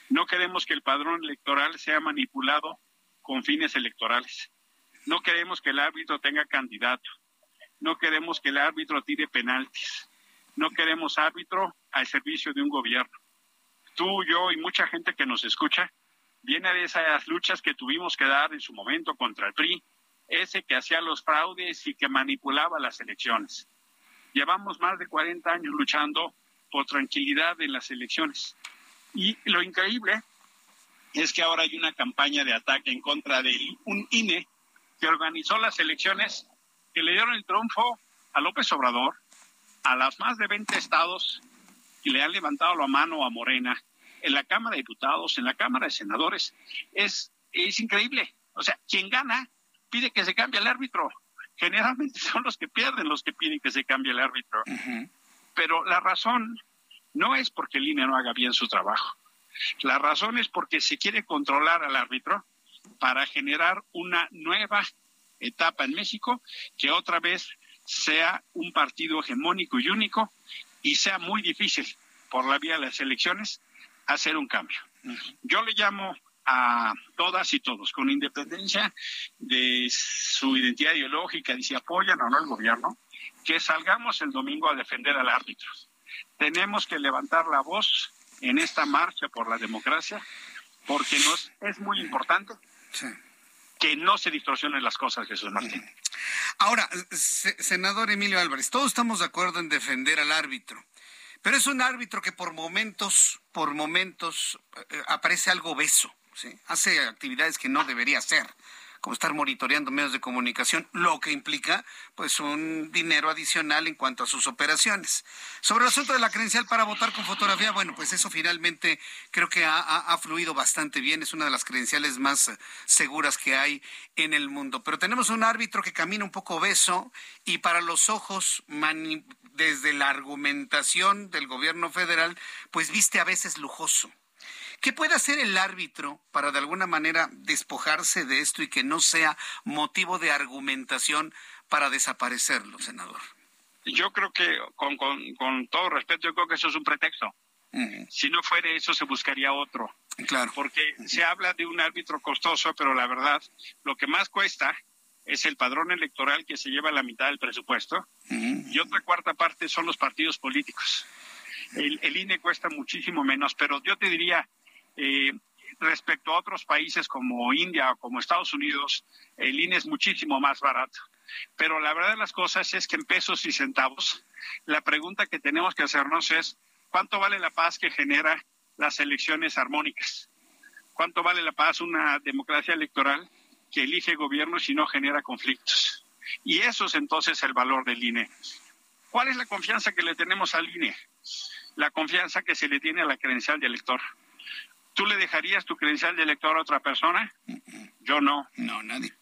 No queremos que el padrón electoral sea manipulado con fines electorales. No queremos que el árbitro tenga candidato. No queremos que el árbitro tire penaltis. No queremos árbitro al servicio de un gobierno. Tú, yo y mucha gente que nos escucha viene de esas luchas que tuvimos que dar en su momento contra el PRI, ese que hacía los fraudes y que manipulaba las elecciones. Llevamos más de 40 años luchando por tranquilidad en las elecciones. Y lo increíble es que ahora hay una campaña de ataque en contra de un INE que organizó las elecciones que le dieron el triunfo a López Obrador, a las más de 20 estados que le han levantado la mano a Morena en la Cámara de Diputados, en la Cámara de Senadores, es, es increíble. O sea, quien gana pide que se cambie el árbitro. Generalmente son los que pierden los que piden que se cambie el árbitro. Pero la razón no es porque el INE no haga bien su trabajo. La razón es porque se quiere controlar al árbitro para generar una nueva etapa en México que otra vez sea un partido hegemónico y único y sea muy difícil por la vía de las elecciones hacer un cambio. Yo le llamo a todas y todos, con independencia de su identidad ideológica, y si apoyan o no el gobierno, que salgamos el domingo a defender al árbitro. Tenemos que levantar la voz en esta marcha por la democracia, porque nos es muy importante que no se distorsionen las cosas, Jesús Martín. Ahora, senador Emilio Álvarez, todos estamos de acuerdo en defender al árbitro. Pero es un árbitro que por momentos, por momentos, eh, aparece algo obeso. Hace actividades que no debería hacer como estar monitoreando medios de comunicación, lo que implica pues un dinero adicional en cuanto a sus operaciones. Sobre el asunto de la credencial para votar con fotografía, bueno, pues eso finalmente creo que ha, ha fluido bastante bien, es una de las credenciales más seguras que hay en el mundo. Pero tenemos un árbitro que camina un poco obeso y para los ojos desde la argumentación del gobierno federal, pues viste a veces lujoso. ¿Qué puede hacer el árbitro para de alguna manera despojarse de esto y que no sea motivo de argumentación para desaparecerlo, senador? Yo creo que, con, con, todo respeto, yo creo que eso es un pretexto. Si no fuera eso, se buscaría otro. Claro. Porque se habla de un árbitro costoso, pero la verdad, lo que más cuesta es el padrón electoral que se lleva la mitad del presupuesto y otra cuarta parte son los partidos políticos. El, el, INE cuesta muchísimo menos, pero yo te diría, eh, respecto a otros países como India o como Estados Unidos, el INE es muchísimo más barato. Pero la verdad de las cosas es que en pesos y centavos, la pregunta que tenemos que hacernos es, ¿cuánto vale la paz que genera las elecciones armónicas? ¿Cuánto vale la paz una democracia electoral que elige gobiernos y no genera conflictos? Y eso es entonces el valor del INE. ¿Cuál es la confianza que le tenemos al INE? La confianza que se le tiene a la credencial de elector ¿Tú le dejarías tu credencial de elector a otra persona? Yo no. No, nadie.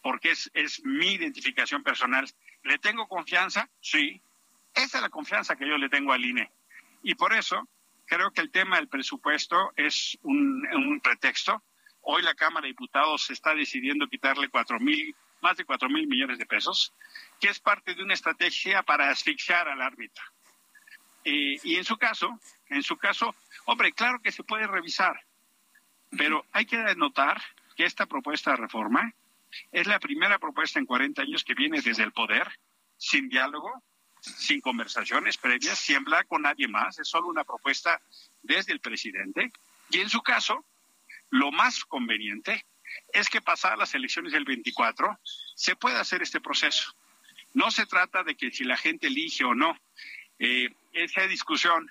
Porque es, es mi identificación personal. ¿Le tengo confianza? Sí. Esa es la confianza que yo le tengo al INE. Y por eso creo que el tema del presupuesto es un, un pretexto. Hoy la Cámara de Diputados está decidiendo quitarle cuatro mil, más de cuatro mil millones de pesos, que es parte de una estrategia para asfixiar al árbitro. Eh, y en su caso, en su caso, hombre, claro que se puede revisar, pero hay que notar que esta propuesta de reforma es la primera propuesta en 40 años que viene desde el poder, sin diálogo, sin conversaciones previas, sin hablar con nadie más, es solo una propuesta desde el presidente. Y en su caso, lo más conveniente es que pasadas las elecciones del 24 se pueda hacer este proceso. No se trata de que si la gente elige o no, eh, esa discusión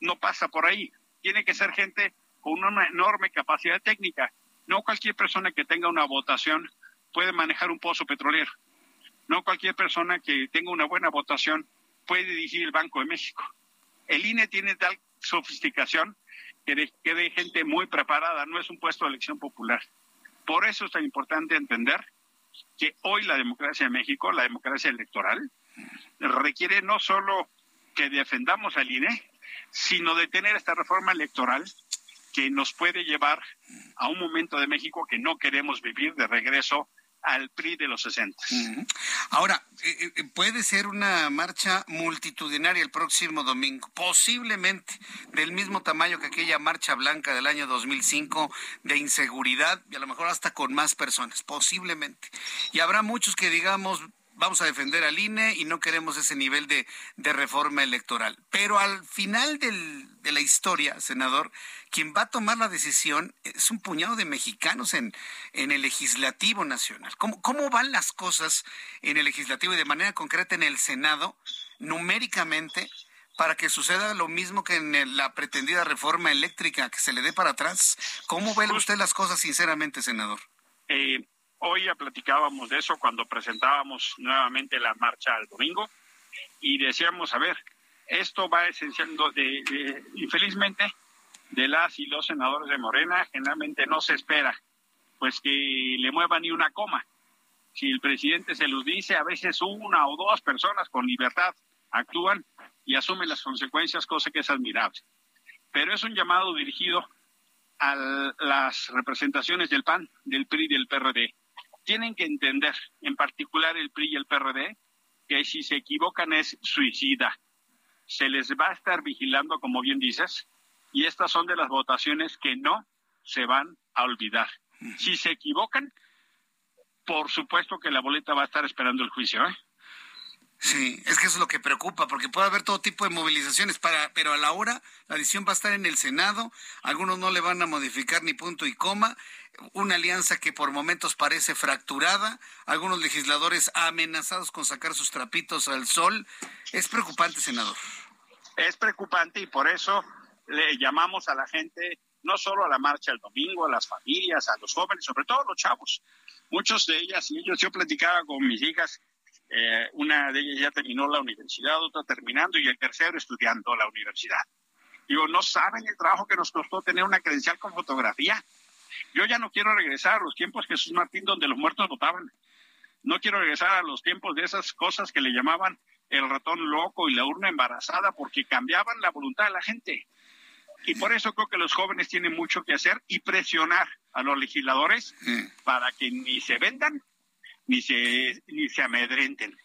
no pasa por ahí. Tiene que ser gente con una enorme capacidad técnica. No cualquier persona que tenga una votación puede manejar un pozo petrolero. No cualquier persona que tenga una buena votación puede dirigir el Banco de México. El INE tiene tal sofisticación que de, gente muy preparada, no es un puesto de elección popular. Por eso es tan importante entender que hoy la democracia de México, la democracia electoral, requiere no solo que defendamos al INE, sino de tener esta reforma electoral que nos puede llevar a un momento de México que no queremos vivir de regreso al PRI de los 60. Ahora, eh, eh, puede ser una marcha multitudinaria el próximo domingo, posiblemente del mismo tamaño que aquella marcha blanca del año 2005 de inseguridad y a lo mejor hasta con más personas, posiblemente. Y habrá muchos que digamos, vamos a defender al INE y no queremos ese nivel de, reforma electoral. Pero al final de la historia, senador, quien va a tomar la decisión es un puñado de mexicanos en, en el legislativo nacional. ¿Cómo, ¿Cómo van las cosas en el legislativo y de manera concreta en el Senado, numéricamente? para que suceda lo mismo que en la pretendida reforma eléctrica, que se le dé para atrás. ¿Cómo ve usted las cosas sinceramente, senador? Eh, Hoy ya platicábamos de eso cuando presentábamos nuevamente la marcha el domingo y decíamos, a ver, esto va esenciando, de, infelizmente, de las y los senadores de Morena, generalmente no se espera pues que le mueva ni una coma. Si el presidente se los dice, a veces una o dos personas con libertad actúan y asumen las consecuencias, cosa que es admirable. Pero es un llamado dirigido a las representaciones del PAN, del PRI y del PRD tienen que entender, en particular el PRI y el PRD, que si se equivocan es suicida. Se les va a estar vigilando, como bien dices, y estas son de las votaciones que no se van a olvidar. Si se equivocan, por supuesto que la boleta va a estar esperando el juicio. ¿eh? Sí, es que eso es lo que preocupa, porque puede haber todo tipo de movilizaciones, para, pero a la hora la decisión va a estar en el Senado, algunos no le van a modificar ni punto y coma, una alianza que por momentos parece fracturada, algunos legisladores amenazados con sacar sus trapitos al sol. Es preocupante, senador. Es preocupante y por eso le llamamos a la gente, no solo a la marcha el domingo, a las familias, a los jóvenes, sobre todo a los chavos. Muchos de ellas y ellos, yo platicaba con mis hijas eh, una de ellas ya terminó la universidad, otra terminando y el tercero estudiando la universidad. Digo, no saben el trabajo que nos costó tener una credencial con fotografía. Yo ya no quiero regresar a los tiempos Jesús Martín donde los muertos votaban. No quiero regresar a los tiempos de esas cosas que le llamaban el ratón loco y la urna embarazada porque cambiaban la voluntad de la gente. Y por eso creo que los jóvenes tienen mucho que hacer y presionar a los legisladores para que ni se vendan ni se, ni se amedrenten.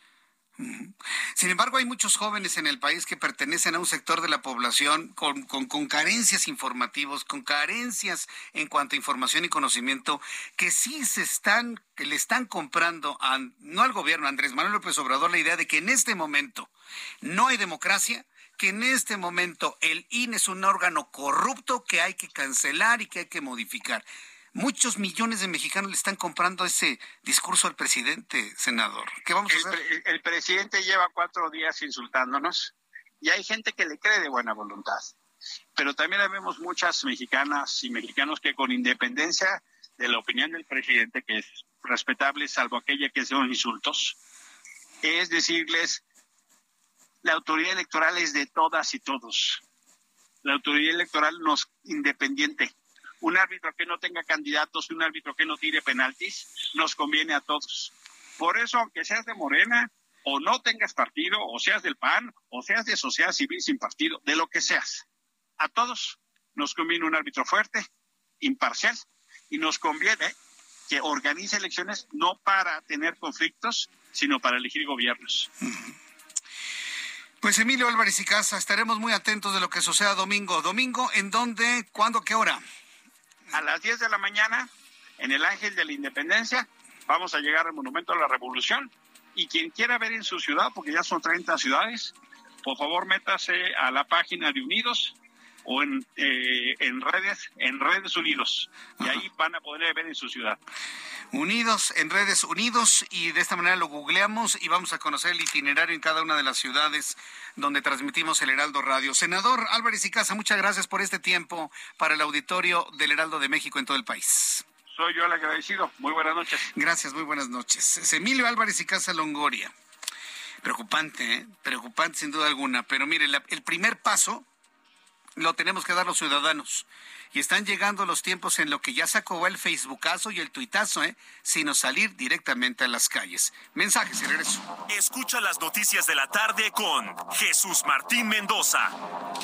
Sin embargo, hay muchos jóvenes en el país que pertenecen a un sector de la población con, con, carencias informativos, con carencias en cuanto a información y conocimiento, que sí se están, que le están comprando, a, no al gobierno, Andrés Manuel López Obrador, la idea de que en este momento no hay democracia, que en este momento el INE es un órgano corrupto que hay que cancelar y que hay que modificar. Muchos millones de mexicanos le están comprando ese discurso al presidente, senador. ¿Qué vamos a hacer? El, presidente lleva cuatro días insultándonos y hay gente que le cree de buena voluntad. Pero también vemos muchas mexicanas y mexicanos que con independencia de la opinión del presidente, que es respetable salvo aquella que son insultos, es decirles, la autoridad electoral es de todas y todos. La autoridad electoral no es independiente un árbitro que no tenga candidatos un árbitro que no tire penaltis, nos conviene a todos. Por eso, aunque seas de Morena, o no tengas partido, o seas del PAN, o seas de sociedad civil sin partido, de lo que seas, a todos nos conviene un árbitro fuerte, imparcial, y nos conviene que organice elecciones no para tener conflictos, sino para elegir gobiernos. Pues Emilio Álvarez y Casa, estaremos muy atentos de lo que suceda domingo. ¿Domingo en dónde, cuándo, qué hora? A las 10 de la mañana, en el Ángel de la Independencia, vamos a llegar al Monumento a la Revolución. Y quien quiera ver en su ciudad, porque ya son 30 ciudades, por favor métase a la página de Unidos o en, eh, en redes, en redes Unidos. Y ahí van a poder ver en su ciudad. Unidos en redes unidos y de esta manera lo googleamos y vamos a conocer el itinerario en cada una de las ciudades donde transmitimos el Heraldo Radio. Senador Álvarez y Casa, muchas gracias por este tiempo para el auditorio del Heraldo de México en todo el país. Soy yo el agradecido. Muy buenas noches. Gracias, muy buenas noches. Es Emilio Álvarez y Casa Longoria. Preocupante, ¿eh? preocupante sin duda alguna, pero mire, el primer paso lo tenemos que dar los ciudadanos y están llegando los tiempos en lo que ya sacó el Facebookazo y el tuitazo, ¿eh? sino salir directamente a las calles. Mensajes y regreso. Escucha las noticias de la tarde con Jesús Martín Mendoza.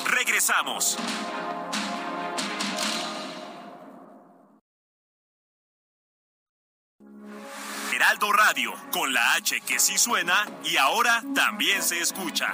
Regresamos. Heraldo Radio, con la H que sí suena y ahora también se escucha.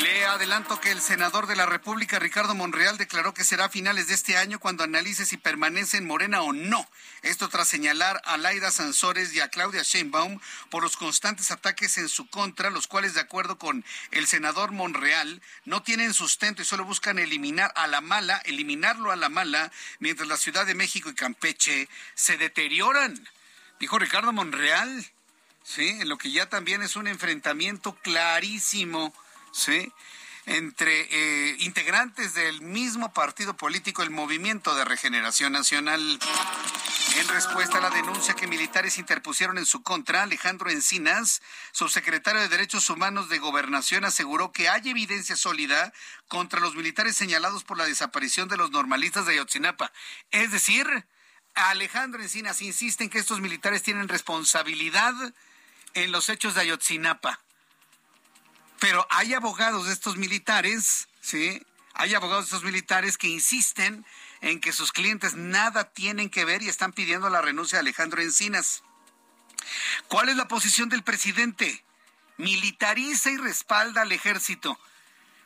Le adelanto que el senador de la República, Ricardo Monreal, declaró que será a finales de este año cuando analice si permanece en Morena o no. Esto tras señalar a Laida Sansores y a Claudia Sheinbaum por los constantes ataques en su contra, los cuales, de acuerdo con el senador Monreal, no tienen sustento y solo buscan eliminar a la mala, eliminarlo a la mala, mientras la Ciudad de México y Campeche se deterioran. Dijo Ricardo Monreal, ¿sí? En lo que ya también es un enfrentamiento clarísimo ¿sí? entre eh, integrantes del mismo partido político, el Movimiento de Regeneración Nacional. En respuesta a la denuncia que militares interpusieron en su contra, Alejandro Encinas, subsecretario de Derechos Humanos de Gobernación, aseguró que hay evidencia sólida contra los militares señalados por la desaparición de los normalistas de Ayotzinapa. Es decir, Alejandro Encinas insiste en que estos militares tienen responsabilidad en los hechos de Ayotzinapa. Pero hay abogados de estos militares, ¿sí? Hay abogados de estos militares que insisten en que sus clientes nada tienen que ver y están pidiendo la renuncia de Alejandro Encinas. ¿Cuál es la posición del presidente? Militariza y respalda al ejército,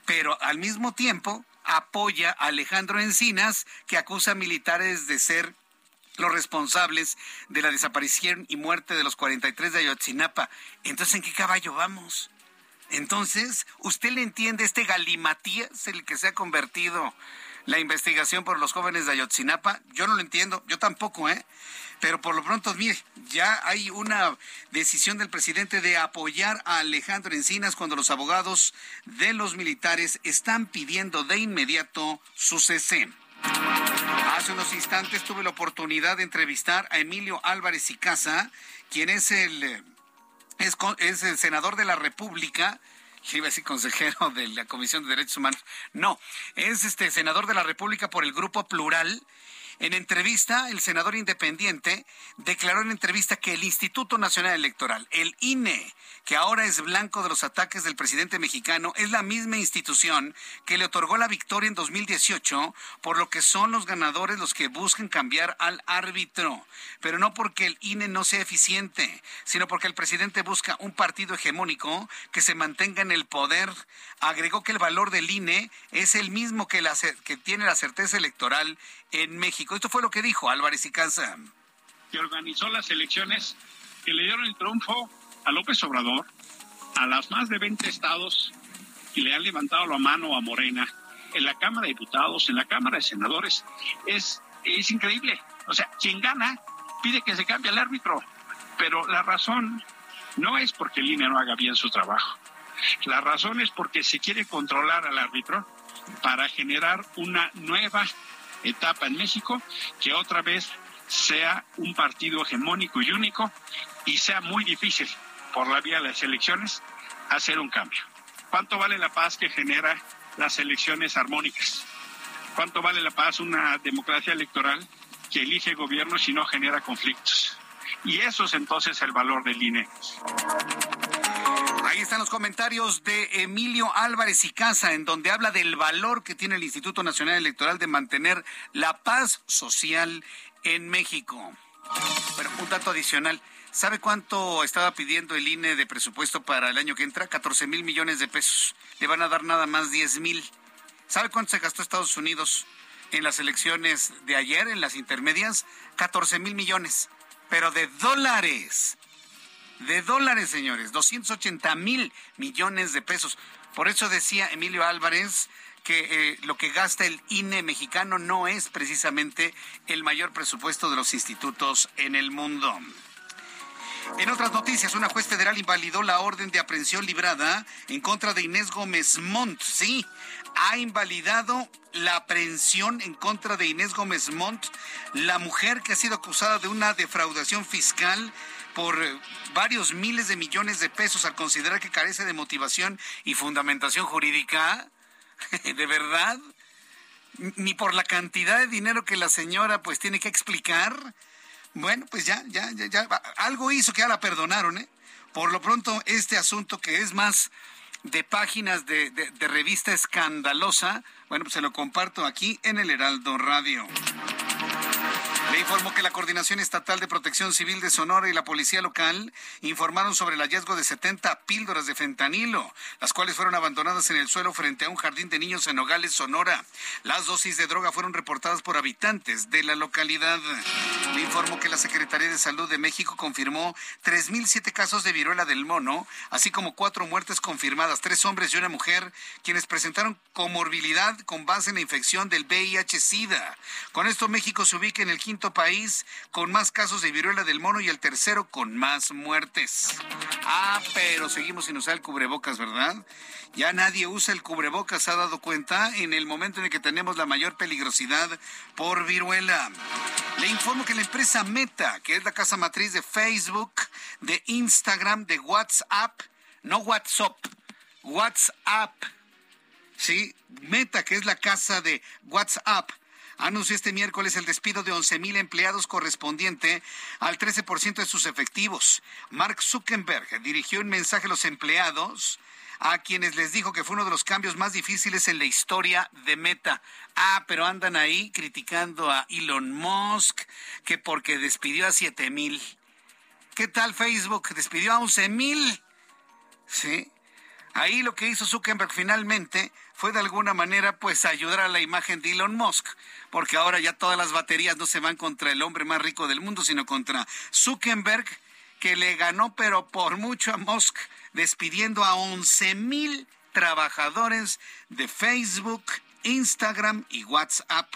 pero al mismo tiempo apoya a Alejandro Encinas, que acusa a militares de ser los responsables de la desaparición y muerte de los 43 de Ayotzinapa. Entonces, ¿en qué caballo vamos? Entonces, ¿usted le entiende este galimatías el que se ha convertido la investigación por los jóvenes de Ayotzinapa? Yo no lo entiendo, yo tampoco, ¿eh? Pero por lo pronto, mire, ya hay una decisión del presidente de apoyar a Alejandro Encinas cuando los abogados de los militares están pidiendo de inmediato su cese. Hace unos instantes tuve la oportunidad de entrevistar a Emilio Álvarez y Casa, quien es el es, el senador de la República, iba a decir consejero de la Comisión de Derechos Humanos, no, es este senador de la República por el Grupo Plural, En entrevista, el senador independiente declaró en entrevista que el Instituto Nacional Electoral, el INE, que ahora es blanco de los ataques del presidente mexicano, es la misma institución que le otorgó la victoria en 2018, por lo que son los ganadores los que buscan cambiar al árbitro. Pero no porque el INE no sea eficiente, sino porque el presidente busca un partido hegemónico que se mantenga en el poder. Agregó que el valor del INE es el mismo que, la, que tiene la certeza electoral en México. Esto fue lo que dijo Álvarez y Casa. Que organizó las elecciones que le dieron el triunfo a López Obrador, a las más de 20 estados que le han levantado la mano a Morena, en la Cámara de Diputados, en la Cámara de Senadores, es, es increíble. O sea, quien gana pide que se cambie el árbitro, pero la razón no es porque el INE no haga bien su trabajo. La razón es porque se quiere controlar al árbitro para generar una nueva etapa en México que otra vez sea un partido hegemónico y único y sea muy difícil por la vía de las elecciones hacer un cambio. ¿Cuánto vale la paz que genera las elecciones armónicas? ¿Cuánto vale la paz una democracia electoral que elige gobiernos y no genera conflictos? Y eso es entonces el valor del INE. Ahí están los comentarios de Emilio Álvarez y Casa, en donde habla del valor que tiene el Instituto Nacional Electoral de mantener la paz social en México. Pero un dato adicional. ¿Sabe cuánto estaba pidiendo el INE de presupuesto para el año que entra? 14 mil millones de pesos. Le van a dar nada más 10 mil. ¿Sabe cuánto se gastó Estados Unidos en las elecciones de ayer, en las intermedias? 14 mil millones. Pero de dólares de dólares, señores, 280 mil millones de pesos. Por eso decía Emilio Álvarez que eh, lo que gasta el INE mexicano no es precisamente el mayor presupuesto de los institutos en el mundo. En otras noticias, una juez federal invalidó la orden de aprehensión librada en contra de Inés Gómez Montt. Sí, ha invalidado la aprehensión en contra de Inés Gómez Montt, la mujer que ha sido acusada de una defraudación fiscal por eh, varios miles de millones de pesos al considerar que carece de motivación y fundamentación jurídica? ¿De verdad? Ni por la cantidad de dinero que la señora pues tiene que explicar. Bueno, pues ya, ya, ya, ya. Algo hizo que ya la perdonaron, ¿eh? Por lo pronto, este asunto que es más de páginas de, de revista escandalosa, bueno, pues se lo comparto aquí en el Heraldo Radio. Le informó que la Coordinación Estatal de Protección Civil de Sonora y la Policía Local informaron sobre el hallazgo de 70 píldoras de fentanilo, las cuales fueron abandonadas en el suelo frente a un jardín de niños en Nogales, Sonora. Las dosis de droga fueron reportadas por habitantes de la localidad. Le informó que la Secretaría de Salud de México confirmó 3.007 casos de viruela del mono, así como cuatro muertes confirmadas, tres hombres y una mujer, quienes presentaron comorbilidad con base en la infección del VIH-Sida. Con esto México se ubica en el quinto país con más casos de viruela del mono y el tercero con más muertes. Ah, pero seguimos sin usar el cubrebocas, ¿verdad? Ya nadie usa el cubrebocas, ¿se ha dado cuenta? En el momento en el que tenemos la mayor peligrosidad por viruela. Le informo que la empresa Meta, que es la casa matriz de Facebook, de Instagram, de WhatsApp, no WhatsApp, WhatsApp, ¿sí? Meta, que es la casa de WhatsApp, anunció este miércoles el despido de 11.000 empleados correspondiente al 13% de sus efectivos. Mark Zuckerberg dirigió un mensaje a los empleados a quienes les dijo que fue uno de los cambios más difíciles en la historia de Meta. Ah, pero andan ahí criticando a Elon Musk, que porque despidió a 7.000. ¿Qué tal Facebook? Despidió a 11.000. Sí. Ahí lo que hizo Zuckerberg finalmente fue de alguna manera pues ayudar a la imagen de Elon Musk, porque ahora ya todas las baterías no se van contra el hombre más rico del mundo, sino contra Zuckerberg, que le ganó pero por mucho a Musk, despidiendo a 11 mil trabajadores de Facebook, Instagram y WhatsApp.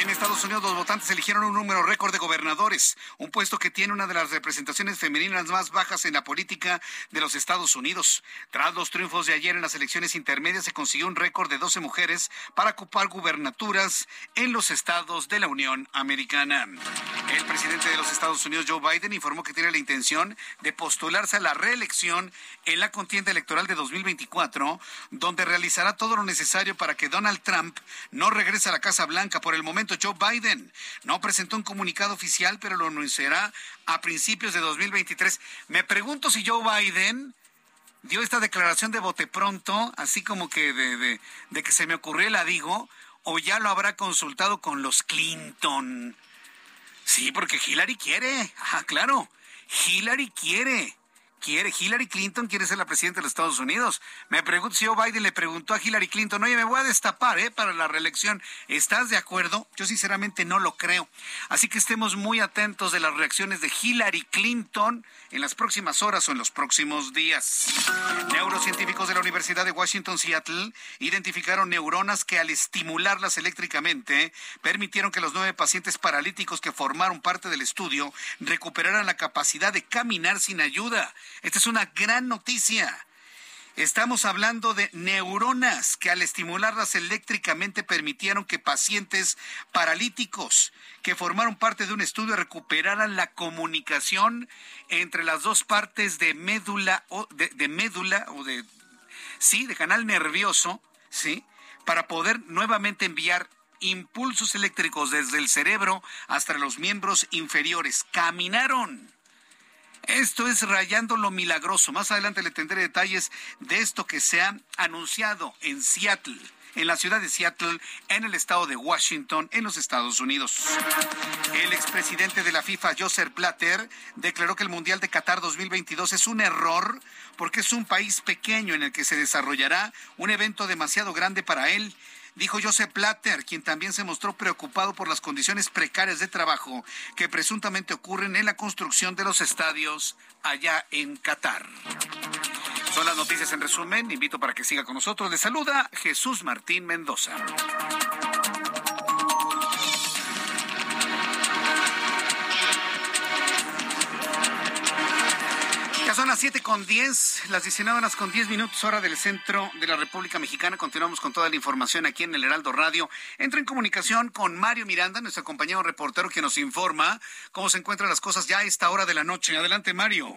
En Estados Unidos los votantes eligieron un número récord de gobernadores, un puesto que tiene una de las representaciones femeninas más bajas en la política de los Estados Unidos. Tras los triunfos de ayer en las elecciones intermedias se consiguió un récord de 12 mujeres para ocupar gubernaturas en los estados de la Unión Americana. El presidente de los Estados Unidos, Joe Biden, informó que tiene la intención de postularse a la reelección en la contienda electoral de 2024, donde realizará todo lo necesario para que Donald Trump no regrese a la Casa Blanca por el momento Joe Biden no presentó un comunicado oficial, pero lo anunciará a principios de 2023. Me pregunto si Joe Biden dio esta declaración de bote pronto, así como que de, de que se me ocurrió la digo, o ya lo habrá consultado con los Clinton. Sí, porque Hillary quiere. Ah, claro. Hillary quiere quiere, Hillary Clinton quiere ser la presidenta de los Estados Unidos. Me pregunto si Joe Biden le preguntó a Hillary Clinton, oye, me voy a destapar ¿eh? para la reelección. ¿Estás de acuerdo? Yo sinceramente no lo creo. Así que estemos muy atentos de las reacciones de Hillary Clinton en las próximas horas o en los próximos días. Neurocientíficos de la Universidad de Washington, Seattle, identificaron neuronas que al estimularlas eléctricamente permitieron que los nueve pacientes paralíticos que formaron parte del estudio recuperaran la capacidad de caminar sin ayuda. Esta es una gran noticia. Estamos hablando de neuronas que al estimularlas eléctricamente permitieron que pacientes paralíticos que formaron parte de un estudio recuperaran la comunicación entre las dos partes de médula o de, médula o de sí, de canal nervioso, sí, para poder nuevamente enviar impulsos eléctricos desde el cerebro hasta los miembros inferiores. Caminaron. Esto es rayando lo milagroso. Más adelante le tendré detalles de esto que se ha anunciado en Seattle en la ciudad de Seattle, en el estado de Washington, en los Estados Unidos. El expresidente de la FIFA, Joseph Blatter, declaró que el Mundial de Qatar 2022 es un error porque es un país pequeño en el que se desarrollará un evento demasiado grande para él dijo Joseph Platter, quien también se mostró preocupado por las condiciones precarias de trabajo que presuntamente ocurren en la construcción de los estadios allá en Qatar. Son las noticias en resumen. Invito para que siga con nosotros. Le saluda Jesús Martín Mendoza. Son las 7 con 10, las 19 horas con 10 minutos, hora del centro de la República Mexicana. Continuamos con toda la información aquí en el Heraldo Radio. Entro en comunicación con Mario Miranda, nuestro compañero reportero, que nos informa cómo se encuentran las cosas ya a esta hora de la noche. Adelante, Mario.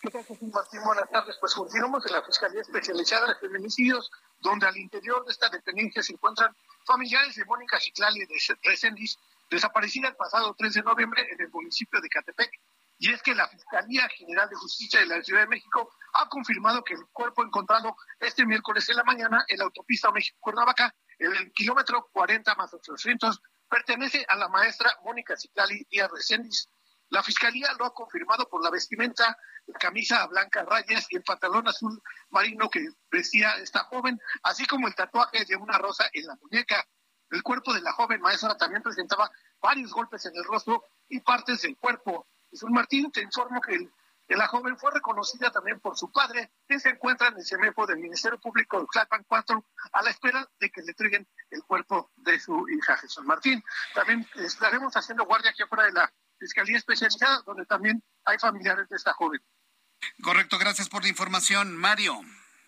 ¿Qué tal, Jesús Martín? Buenas tardes. Pues continuamos en la Fiscalía Especializada de Feminicidios, donde al interior de esta dependencia se encuentran familiares de Mónica Ciclali de Recendis, desaparecida el pasado 3 de noviembre en el municipio de Catepec y es que la Fiscalía General de Justicia de la Ciudad de México ha confirmado que el cuerpo encontrado este miércoles en la mañana en la autopista México-Cuernavaca, en el kilómetro 40 más 800, pertenece a la maestra Mónica Ciclali Díaz Recendis. La Fiscalía lo ha confirmado por la vestimenta, camisa blanca rayas y el pantalón azul marino que vestía esta joven, así como el tatuaje de una rosa en la muñeca. El cuerpo de la joven maestra también presentaba varios golpes en el rostro y partes del cuerpo. Jesús Martín, te informo que, la joven fue reconocida también por su padre, que se encuentra en el CEMEFO del Ministerio Público de Tlalpan 4, a la espera de que le entreguen el cuerpo de su hija Jesús Martín. También estaremos haciendo guardia aquí afuera de la Fiscalía Especializada, donde también hay familiares de esta joven. Correcto, gracias por la información, Mario.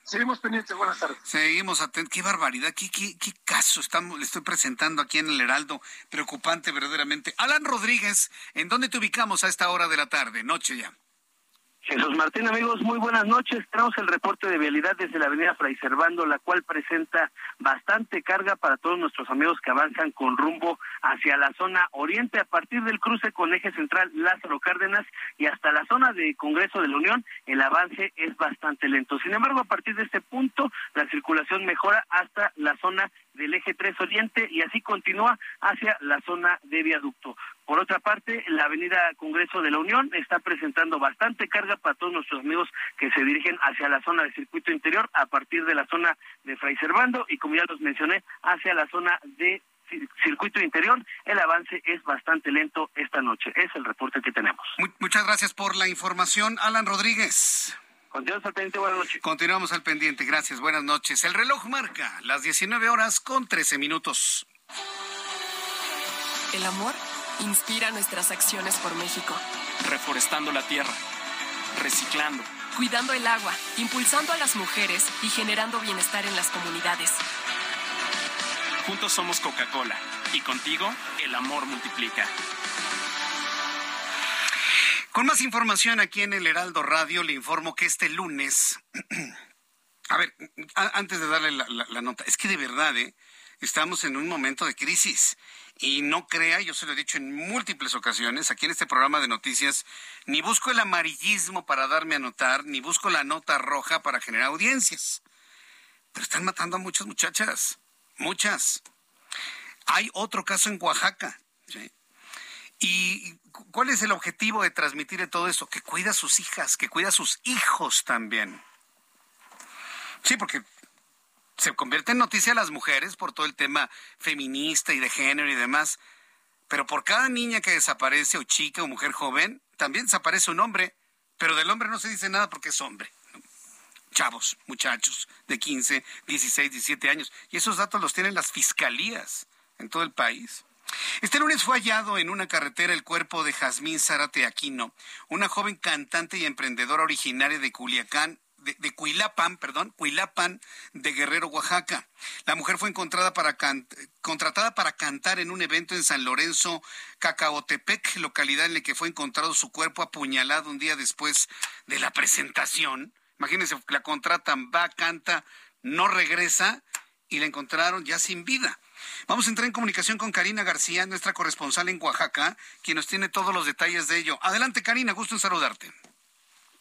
Seguimos pendientes, buenas tardes. Seguimos atentos. Qué barbaridad, qué, qué, qué caso estamos, le estoy presentando aquí en el Heraldo. Preocupante verdaderamente. Alan Rodríguez, ¿en dónde te ubicamos a esta hora de la tarde? Noche ya. Jesús Martín, amigos, muy buenas noches. Tenemos el reporte de vialidad desde la avenida Fray Servando, la cual presenta bastante carga para todos nuestros amigos que avanzan con rumbo hacia la zona oriente a partir del cruce con eje central Lázaro Cárdenas y hasta la zona de Congreso de la Unión. El avance es bastante lento. Sin embargo, a partir de este punto, la circulación mejora hasta la zona del eje 3 Oriente y así continúa hacia la zona de viaducto. Por otra parte, la avenida Congreso de la Unión está presentando bastante carga para todos nuestros amigos que se dirigen hacia la zona del circuito interior a partir de la zona de Fray Servando y como ya los mencioné, hacia la zona de circuito interior, el avance es bastante lento esta noche. Es el reporte que tenemos. Muchas gracias por la información, Alan Rodríguez. Continuamos al pendiente, buenas noches. Continuamos al pendiente, gracias, buenas noches. El reloj marca las 19 horas con 13 minutos. El amor inspira nuestras acciones por México. Reforestando la tierra, reciclando, cuidando el agua, impulsando a las mujeres y generando bienestar en las comunidades. Juntos somos Coca-Cola y contigo el amor multiplica. Con más información aquí en el Heraldo Radio, le informo que este lunes, a ver, antes de darle la, nota, es que de verdad, ¿eh? estamos en un momento de crisis. Y no crea, yo se lo he dicho en múltiples ocasiones, aquí en este programa de noticias, ni busco el amarillismo para darme a notar, ni busco la nota roja para generar audiencias. Pero están matando a muchas muchachas, muchas. Hay otro caso en Oaxaca. ¿Y cuál es el objetivo de transmitir todo eso? Que cuida a sus hijas, que cuida a sus hijos también. Sí, porque se convierte en noticia a las mujeres por todo el tema feminista y de género y demás. Pero por cada niña que desaparece, o chica o mujer joven, también desaparece un hombre. Pero del hombre no se dice nada porque es hombre. Chavos, muchachos de 15, 16, 17 años. Y esos datos los tienen las fiscalías en todo el país. Este lunes fue hallado en una carretera el cuerpo de Jazmín Zárate Aquino, una joven cantante y emprendedora originaria de Culiacán, de, Cuilapan, perdón, Cuilapan de Guerrero, Oaxaca. La mujer fue encontrada para contratada para cantar en un evento en San Lorenzo, Cacaotepec, localidad en la que fue encontrado su cuerpo apuñalado un día después de la presentación. Imagínense, la contratan, va, canta, no regresa y la encontraron ya sin vida. Vamos a entrar en comunicación con Karina García, nuestra corresponsal en Oaxaca, quien nos tiene todos los detalles de ello. Adelante, Karina, gusto en saludarte.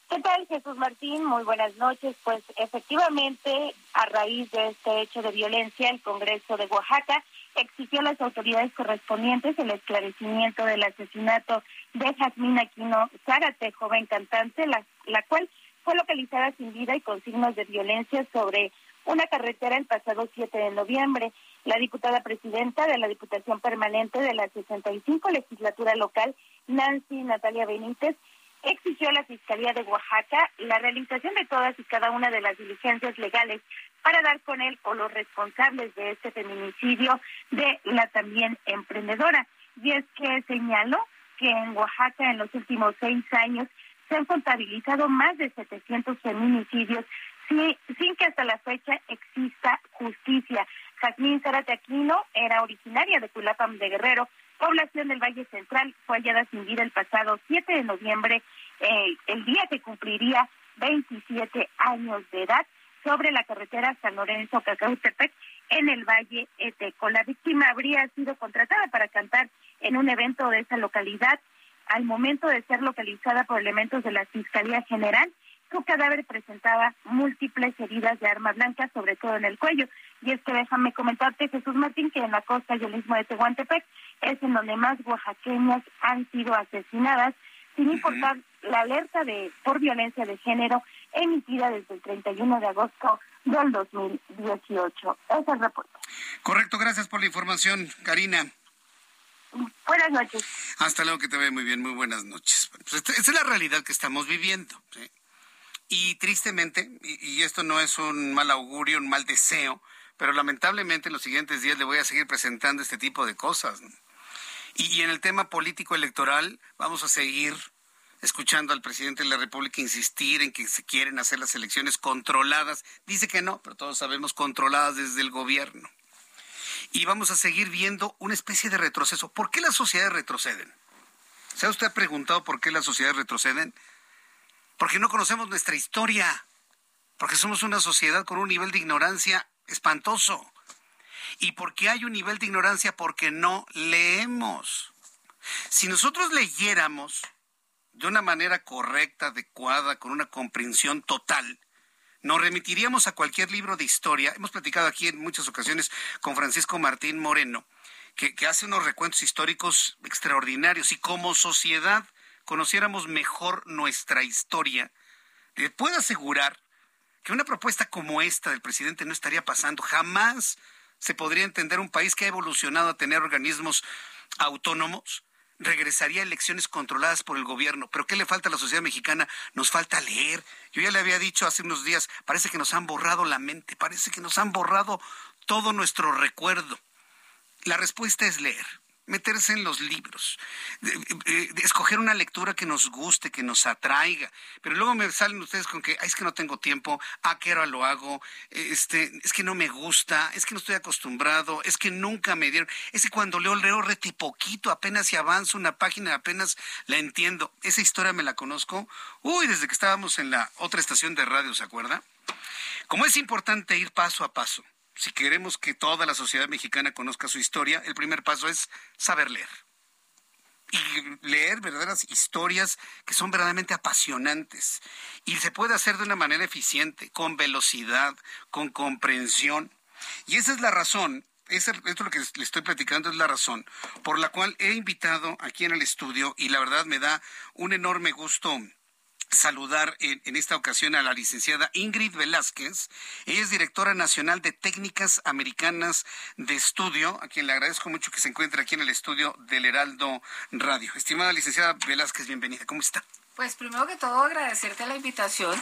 ¿Qué tal, Jesús Martín? Muy buenas noches. Pues efectivamente, a raíz de este hecho de violencia, el Congreso de Oaxaca exigió a las autoridades correspondientes el esclarecimiento del asesinato de Jazmín Aquino Zárate, joven cantante, la, la cual fue localizada sin vida y con signos de violencia sobre una carretera el pasado 7 de noviembre. La diputada presidenta de la Diputación Permanente de la 65 legislatura local, Nancy Natalia Benítez, exigió a la Fiscalía de Oaxaca la realización de todas y cada una de las diligencias legales para dar con él o los responsables de este feminicidio de la también emprendedora. Y es que señaló que en Oaxaca en los últimos seis años se han contabilizado más de 700 feminicidios sin, que hasta la fecha exista justicia. Jazmín Zárate Aquino era originaria de Culapam de Guerrero, población del Valle Central fue hallada sin vida el pasado 7 de noviembre, eh, el día que cumpliría 27 años de edad, sobre la carretera San Lorenzo Cacautepec en el Valle Eteco. La víctima habría sido contratada para cantar en un evento de esa localidad. Al momento de ser localizada por elementos de la Fiscalía General, su cadáver presentaba múltiples heridas de arma blanca, sobre todo en el cuello. Y es que déjame comentarte, Jesús Martín, que en la costa y el mismo de Tehuantepec es en donde más oaxaqueñas han sido asesinadas, sin importar la alerta de por violencia de género emitida desde el 31 de agosto del 2018. Ese es el reporte. Correcto, gracias por la información, Karina. Buenas noches. Hasta luego, que te ve muy bien, muy buenas noches. Pues esa es la realidad que estamos viviendo. Y tristemente, y, esto no es un mal augurio, un mal deseo, pero lamentablemente en los siguientes días le voy a seguir presentando este tipo de cosas. Y, en el tema político electoral vamos a seguir escuchando al presidente de la República insistir en que se quieren hacer las elecciones controladas. Dice que no, pero todos sabemos controladas desde el gobierno. Y vamos a seguir viendo una especie de retroceso. ¿Por qué las sociedades retroceden? ¿Se ha usted preguntado por qué las sociedades retroceden? Porque no conocemos nuestra historia. Porque somos una sociedad con un nivel de ignorancia espantoso. ¿Y por qué hay un nivel de ignorancia? Porque no leemos. Si nosotros leyéramos de una manera correcta, adecuada, con una comprensión total, nos remitiríamos a cualquier libro de historia. Hemos platicado aquí en muchas ocasiones con Francisco Martín Moreno, que, que hace unos recuentos históricos extraordinarios y como sociedad conociéramos mejor nuestra historia, le puedo asegurar que una propuesta como esta del presidente no estaría pasando. Jamás se podría entender un país que ha evolucionado a tener organismos autónomos, regresaría a elecciones controladas por el gobierno. Pero ¿qué le falta a la sociedad mexicana? Nos falta leer. Yo ya le había dicho hace unos días, parece que nos han borrado la mente, parece que nos han borrado todo nuestro recuerdo. La respuesta es leer meterse en los libros, escoger una lectura que nos guste, que nos atraiga. Pero luego me salen ustedes con que es que no tengo tiempo, a qué hora lo hago, este, es que no me gusta, es que no estoy acostumbrado, es que nunca me dieron, es que cuando leo, leo reti poquito, apenas si avanzo una página, apenas la entiendo. Esa historia me la conozco, uy, desde que estábamos en la otra estación de radio, ¿se acuerda? Como es importante ir paso a paso si queremos que toda la sociedad mexicana conozca su historia, el primer paso es saber leer. Y leer verdaderas historias que son verdaderamente apasionantes. Y se puede hacer de una manera eficiente, con velocidad, con comprensión. Y esa es la razón esto es lo que le estoy platicando, es la razón por la cual he invitado aquí en el estudio y la verdad me da un enorme gusto saludar en, esta ocasión a la licenciada Ingrid Velázquez. Ella es directora nacional de técnicas americanas de estudio, a quien le agradezco mucho que se encuentre aquí en el estudio del Heraldo Radio. Estimada licenciada Velázquez, bienvenida. ¿Cómo está? Pues primero que todo agradecerte la invitación.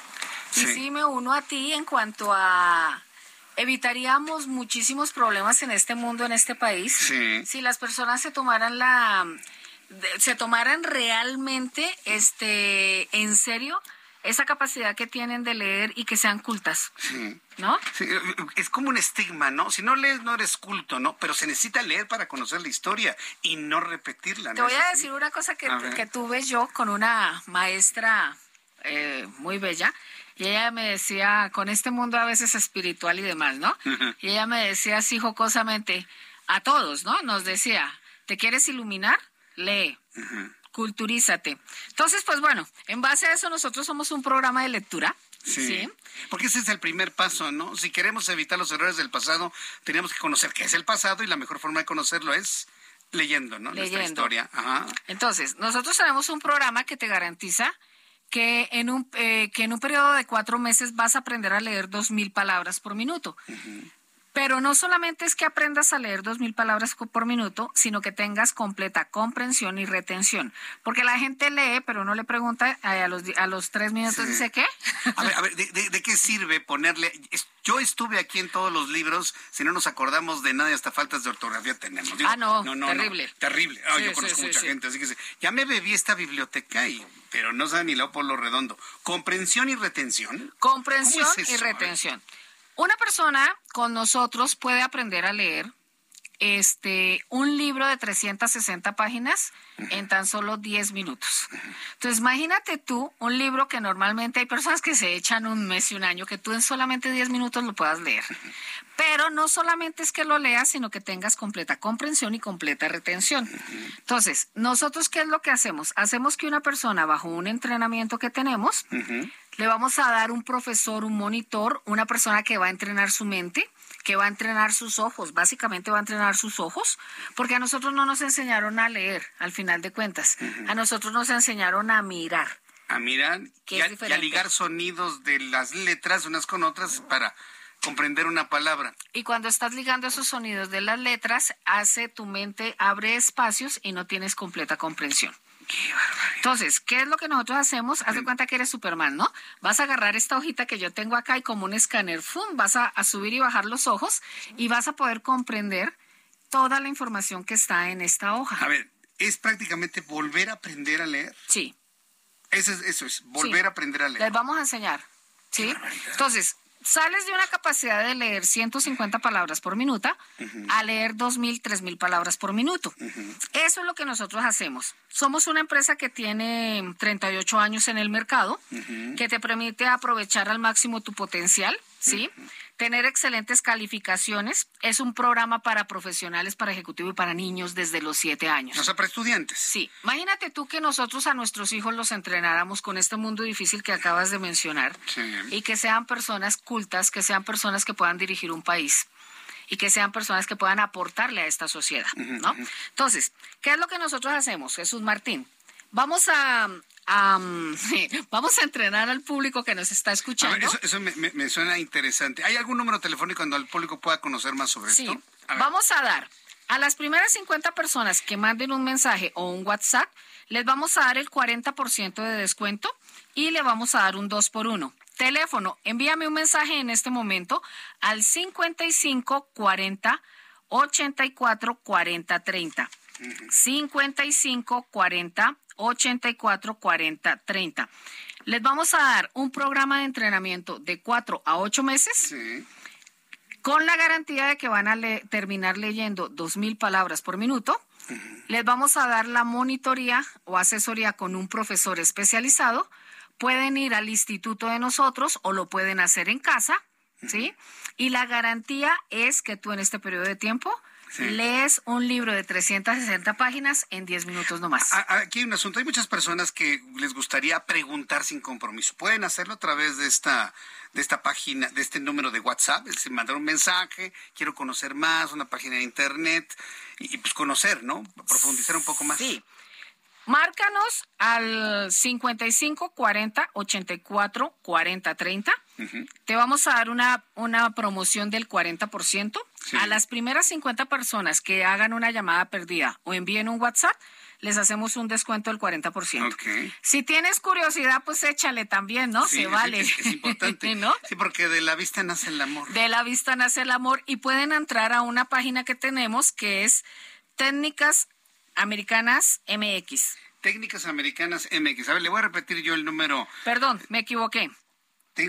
Y sí me uno a ti en cuanto a evitaríamos muchísimos problemas en este mundo, en este país, si las personas se tomaran la se tomaran realmente este en serio esa capacidad que tienen de leer y que sean cultas. Sí. ¿No? Sí, es como un estigma, ¿no? Si no lees, no eres culto, ¿no? Pero se necesita leer para conocer la historia y no repetirla. Te voy a decir una cosa que, que, tuve yo con una maestra eh, muy bella. Y ella me decía, con este mundo a veces espiritual y demás, ¿no? Y ella me decía así jocosamente, a todos, ¿no? Nos decía, ¿te quieres iluminar? Lee, culturízate. Entonces, pues bueno, en base a eso nosotros somos un programa de lectura. Sí, Porque ese es el primer paso, ¿no? Si queremos evitar los errores del pasado, tenemos que conocer qué es el pasado y la mejor forma de conocerlo es leyendo, ¿no? Leyendo. Nuestra historia. Entonces, nosotros tenemos un programa que te garantiza que en un, eh, que en un periodo de cuatro meses vas a aprender a leer dos mil palabras por minuto. Pero no solamente es que aprendas a leer dos mil palabras por minuto, sino que tengas completa comprensión y retención. Porque la gente lee, pero no le pregunta a los, a los tres minutos, dice qué. A ver, a ver ¿de, qué sirve ponerle? Yo estuve aquí en todos los libros, si no nos acordamos de nada, hasta faltas de ortografía tenemos. ah, no, terrible. terrible. Ah, yo conozco mucha gente, así que ya me bebí esta biblioteca y pero no sabe ni lo por lo redondo. Comprensión y retención. Comprensión y retención. Una persona con nosotros puede aprender a leer este un libro de 360 páginas en tan solo 10 minutos. Entonces, imagínate tú un libro que normalmente hay personas que se echan un mes y un año, que tú en solamente 10 minutos lo puedas leer. Pero no solamente es que lo leas, sino que tengas completa comprensión y completa retención. Entonces, nosotros, ¿qué es lo que hacemos? Hacemos que una persona, bajo un entrenamiento que tenemos, le vamos a dar un profesor, un monitor, una persona que va a entrenar su mente, que va a entrenar sus ojos, básicamente va a entrenar sus ojos, porque a nosotros no nos enseñaron a leer, al final de cuentas, a nosotros nos enseñaron a mirar. A mirar y a, y a, ligar sonidos de las letras unas con otras para comprender una palabra. Y cuando estás ligando esos sonidos de las letras, hace tu mente, abre espacios y no tienes completa comprensión. Entonces, ¿qué es lo que nosotros hacemos? Haz de cuenta que eres Superman, ¿no? Vas a agarrar esta hojita que yo tengo acá y como un escáner, ¡fum! Vas a, subir y bajar los ojos y vas a poder comprender toda la información que está en esta hoja. A ver, ¿es prácticamente volver a aprender a leer? Sí. Eso es, eso es volver a aprender a leer. Les vamos a enseñar. ¿Sí? Entonces, sales de una capacidad de leer 150 palabras por minuto a leer 2.000, 3.000 palabras por minuto. Eso es lo que nosotros hacemos. Somos una empresa que tiene 38 años en el mercado, que te permite aprovechar al máximo tu potencial, ¿sí? Tener excelentes calificaciones. Es un programa para profesionales, para ejecutivo y para niños desde los siete años. O sea, para estudiantes. Sí. Imagínate tú que nosotros a nuestros hijos los entrenáramos con este mundo difícil que acabas de mencionar. Y que sean personas cultas, que sean personas que puedan dirigir un país y que sean personas que puedan aportarle a esta sociedad, ¿no? Entonces, ¿qué es lo que nosotros hacemos, Jesús Martín? Vamos a, vamos a entrenar al público que nos está escuchando. eso, me, suena interesante. ¿Hay algún número telefónico donde el público pueda conocer más sobre sí. esto? Vamos a dar a las primeras 50 personas que manden un mensaje o un WhatsApp, les vamos a dar el 40% de descuento y le vamos a dar un 2 por 1. Teléfono, envíame un mensaje en este momento al 55 40 84 40 30. 55 40 84 40 30. Les vamos a dar un programa de entrenamiento de 4 a 8 meses. Con la garantía de que van a terminar leyendo 2.000 palabras por minuto. Les vamos a dar la monitoría o asesoría con un profesor especializado. Pueden ir al instituto de nosotros o lo pueden hacer en casa ¿sí? Y la garantía es que tú en este periodo de tiempo lees un libro de 360 páginas en 10 minutos nomás. Aquí hay un asunto. Hay muchas personas que les gustaría preguntar sin compromiso. Pueden hacerlo a través de esta de esta página, de este número de WhatsApp, es decir, mandar un mensaje, quiero conocer más, una página de internet y, pues conocer, ¿no? Profundizar un poco más. Sí. Márcanos al 55 40 84 40 30. Te vamos a dar una, una promoción del 40%. A las primeras 50 personas que hagan una llamada perdida o envíen un WhatsApp, les hacemos un descuento del 40%. Si tienes curiosidad, pues échale también, ¿no? Se vale. Es, importante. ¿no? Sí, porque de la vista nace el amor. De la vista nace el amor y pueden entrar a una página que tenemos que es Técnicas Americanas MX. Técnicas Americanas MX. A ver, le voy a repetir yo el número. Perdón, me equivoqué.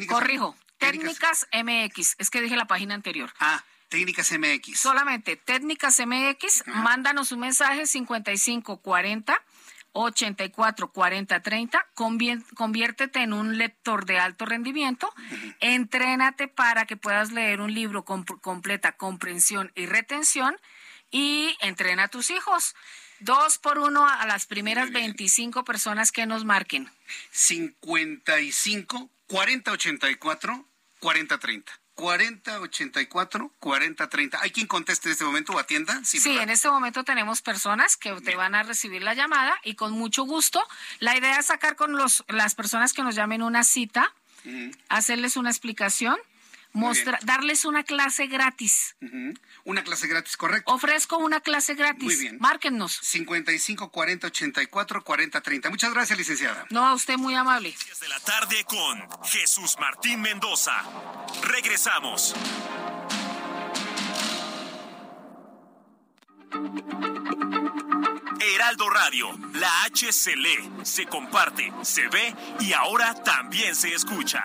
Corrijo. Técnicas, MX. Es que dije la página anterior. Ah. Técnicas MX. Solamente Técnicas MX, mándanos un mensaje 5540 84 40 30, conviértete en un lector de alto rendimiento, entrénate para que puedas leer un libro con completa comprensión y retención y entrena a tus hijos. Dos por uno a las primeras 25 personas que nos marquen. 55 40 84 40 30. 4084 4030. ¿Hay quien conteste en este momento o atienda? Sí, en este momento tenemos personas que te van a recibir la llamada y con mucho gusto. La idea es sacar con los, las personas que nos llamen una cita, hacerles una explicación Mostra, darles una clase gratis. Una clase gratis, correcto. Ofrezco una clase gratis. Muy bien. Márquennos. 55 40 84 40 30. Muchas gracias, licenciada. No, a usted muy amable. De la tarde con Jesús Martín Mendoza. Regresamos. Heraldo Radio, la H se lee, se comparte, se ve y ahora también se escucha.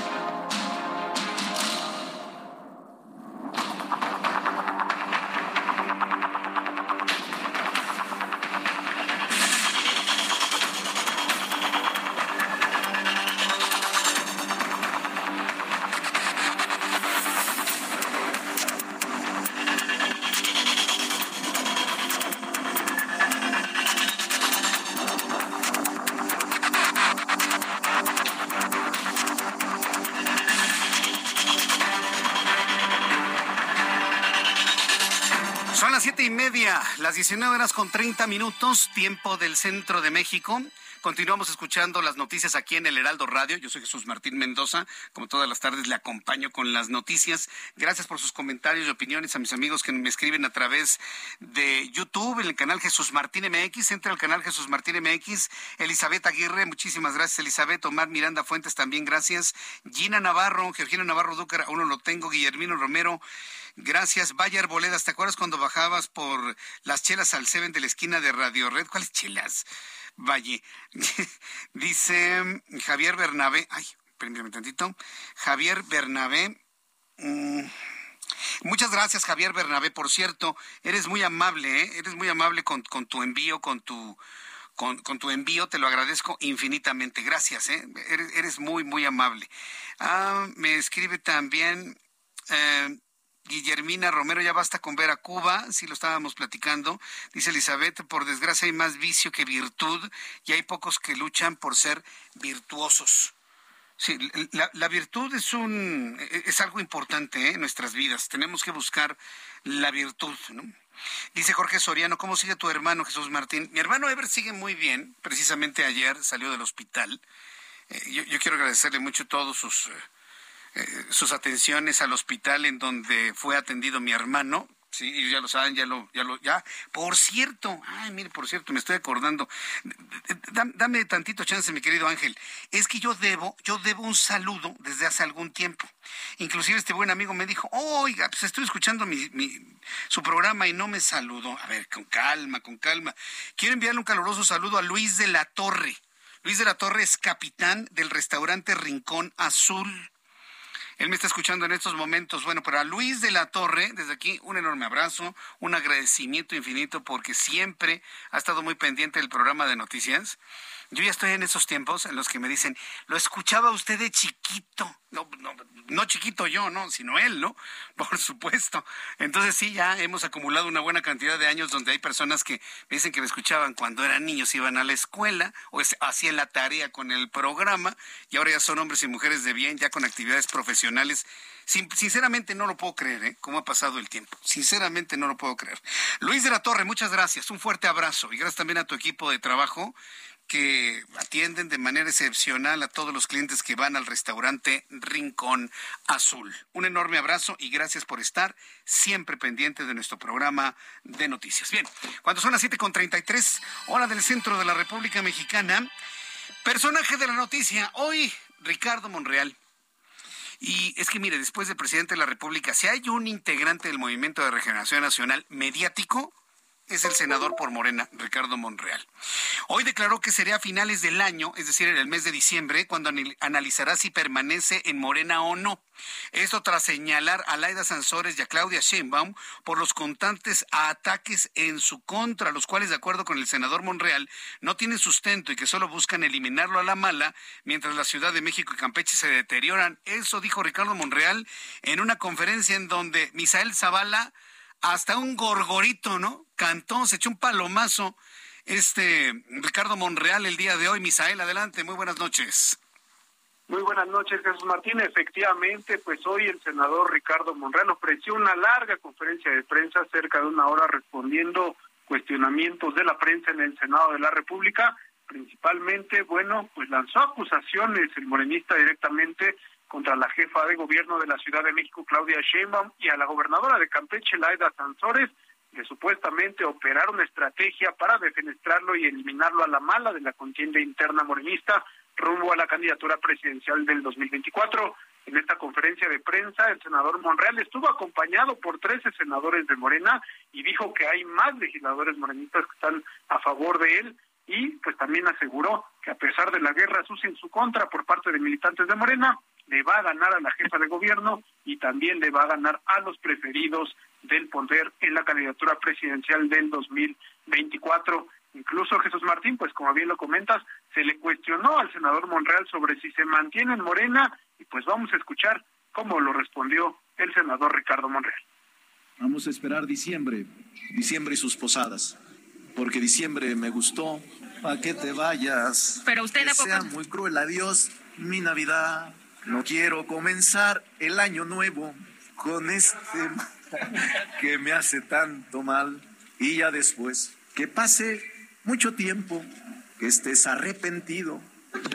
19 horas con 30 minutos, tiempo del centro de México. Continuamos escuchando las noticias aquí en el Heraldo Radio. Yo soy Jesús Martín Mendoza. Como todas las tardes le acompaño con las noticias. Gracias por sus comentarios y opiniones a mis amigos que me escriben a través de YouTube, en el canal Jesús Martín MX. Entra al canal Jesús Martín MX. Elizabeth Aguirre, muchísimas gracias, Elizabeth. Omar Miranda Fuentes, también gracias. Gina Navarro, Georgina Navarro Dúcar, uno lo tengo. Guillermino Romero. Gracias, Bayer Boledas. ¿Te acuerdas cuando bajabas por las chelas al Seven de la esquina de Radio Red? ¿Cuáles chelas? Valle. Dice Javier Bernabé. Ay, permítame tantito. Javier Bernabé. Mm, muchas gracias, Javier Bernabé. Por cierto, eres muy amable, ¿eh? Eres muy amable con, tu envío, con tu, con, tu envío. Te lo agradezco infinitamente. Gracias, ¿eh? Eres, eres muy, muy amable. Ah, me escribe también. Eh, Guillermina Romero, ya basta con ver a Cuba, sí lo estábamos platicando. Dice Elizabeth, por desgracia hay más vicio que virtud y hay pocos que luchan por ser virtuosos. Sí, la, virtud es un es algo importante ¿eh? en nuestras vidas. Tenemos que buscar la virtud, ¿no? Dice Jorge Soriano, ¿cómo sigue tu hermano Jesús Martín? Mi hermano Ever sigue muy bien. Precisamente ayer salió del hospital. Eh, yo, quiero agradecerle mucho todos sus eh, eh, sus atenciones al hospital en donde fue atendido mi hermano. Sí, ya lo saben, ya lo, ya lo, ya. Por cierto, ay, mire, por cierto, me estoy acordando. Dame, tantito chance, mi querido Ángel. Es que yo debo, yo debo un saludo desde hace algún tiempo. Inclusive este buen amigo me dijo, oiga, pues estoy escuchando mi, su programa y no me saludó. A ver, con calma, con calma. Quiero enviarle un caluroso saludo a Luis de la Torre. Luis de la Torre es capitán del restaurante Rincón Azul. Él me está escuchando en estos momentos. Bueno, para Luis de la Torre, desde aquí un enorme abrazo, un agradecimiento infinito porque siempre ha estado muy pendiente del programa de noticias. Yo ya estoy en esos tiempos en los que me dicen, lo escuchaba usted de chiquito. No, no, no chiquito yo, no, sino él, ¿no? Por supuesto. Entonces sí, ya hemos acumulado una buena cantidad de años donde hay personas que me dicen que me escuchaban cuando eran niños, iban a la escuela o hacían la tarea con el programa y ahora ya son hombres y mujeres de bien, ya con actividades profesionales. sinceramente no lo puedo creer, ¿eh? Cómo ha pasado el tiempo. Sinceramente no lo puedo creer. Luis de la Torre, muchas gracias. Un fuerte abrazo y gracias también a tu equipo de trabajo que atienden de manera excepcional a todos los clientes que van al restaurante Rincón Azul. Un enorme abrazo y gracias por estar siempre pendiente de nuestro programa de noticias. Bien, cuando son las 7.33, hora del centro de la República Mexicana, personaje de la noticia, hoy Ricardo Monreal. Y es que mire, después del presidente de la República, si hay un integrante del Movimiento de Regeneración Nacional mediático, es el senador por Morena, Ricardo Monreal. Hoy declaró que sería a finales del año, es decir, en el mes de diciembre, cuando analizará si permanece en Morena o no. Esto tras señalar a Laida Sansores y a Claudia Sheinbaum por los constantes ataques en su contra, los cuales, de acuerdo con el senador Monreal, no tienen sustento y que solo buscan eliminarlo a la mala, mientras la Ciudad de México y Campeche se deterioran. Eso dijo Ricardo Monreal en una conferencia en donde Misael Zavala hasta un gorgorito, ¿no? Cantó, se echó un palomazo este Ricardo Monreal el día de hoy. Misael, adelante, muy buenas noches. Muy buenas noches, Jesús Martín. Efectivamente, pues hoy el senador Ricardo Monreal ofreció una larga conferencia de prensa, cerca de una hora, respondiendo cuestionamientos de la prensa en el Senado de la República. Principalmente, bueno, pues lanzó acusaciones el morenista directamente contra la jefa de gobierno de la Ciudad de México, Claudia Sheinbaum, y a la gobernadora de Campeche, Laida Sansores, de supuestamente operar una estrategia para defenestrarlo y eliminarlo a la mala de la contienda interna morenista rumbo a la candidatura presidencial del 2024. En esta conferencia de prensa, el senador Monreal estuvo acompañado por 13 senadores de Morena y dijo que hay más legisladores morenistas que están a favor de él y pues también aseguró que a pesar de la guerra sucia en su contra por parte de militantes de Morena, le va a ganar a la jefa de gobierno y también le va a ganar a los preferidos del poder en la candidatura presidencial del 2024. Incluso Jesús Martín, pues como bien lo comentas, se le cuestionó al senador Monreal sobre si se mantiene en Morena y pues vamos a escuchar cómo lo respondió el senador Ricardo Monreal. Vamos a esperar diciembre, diciembre y sus posadas, porque diciembre me gustó. ¿Para que te vayas? Pero usted que sea muy cruel. Adiós, mi Navidad. No quiero comenzar el año nuevo con este que me hace tanto mal. Y ya después, que pase mucho tiempo, que estés arrepentido.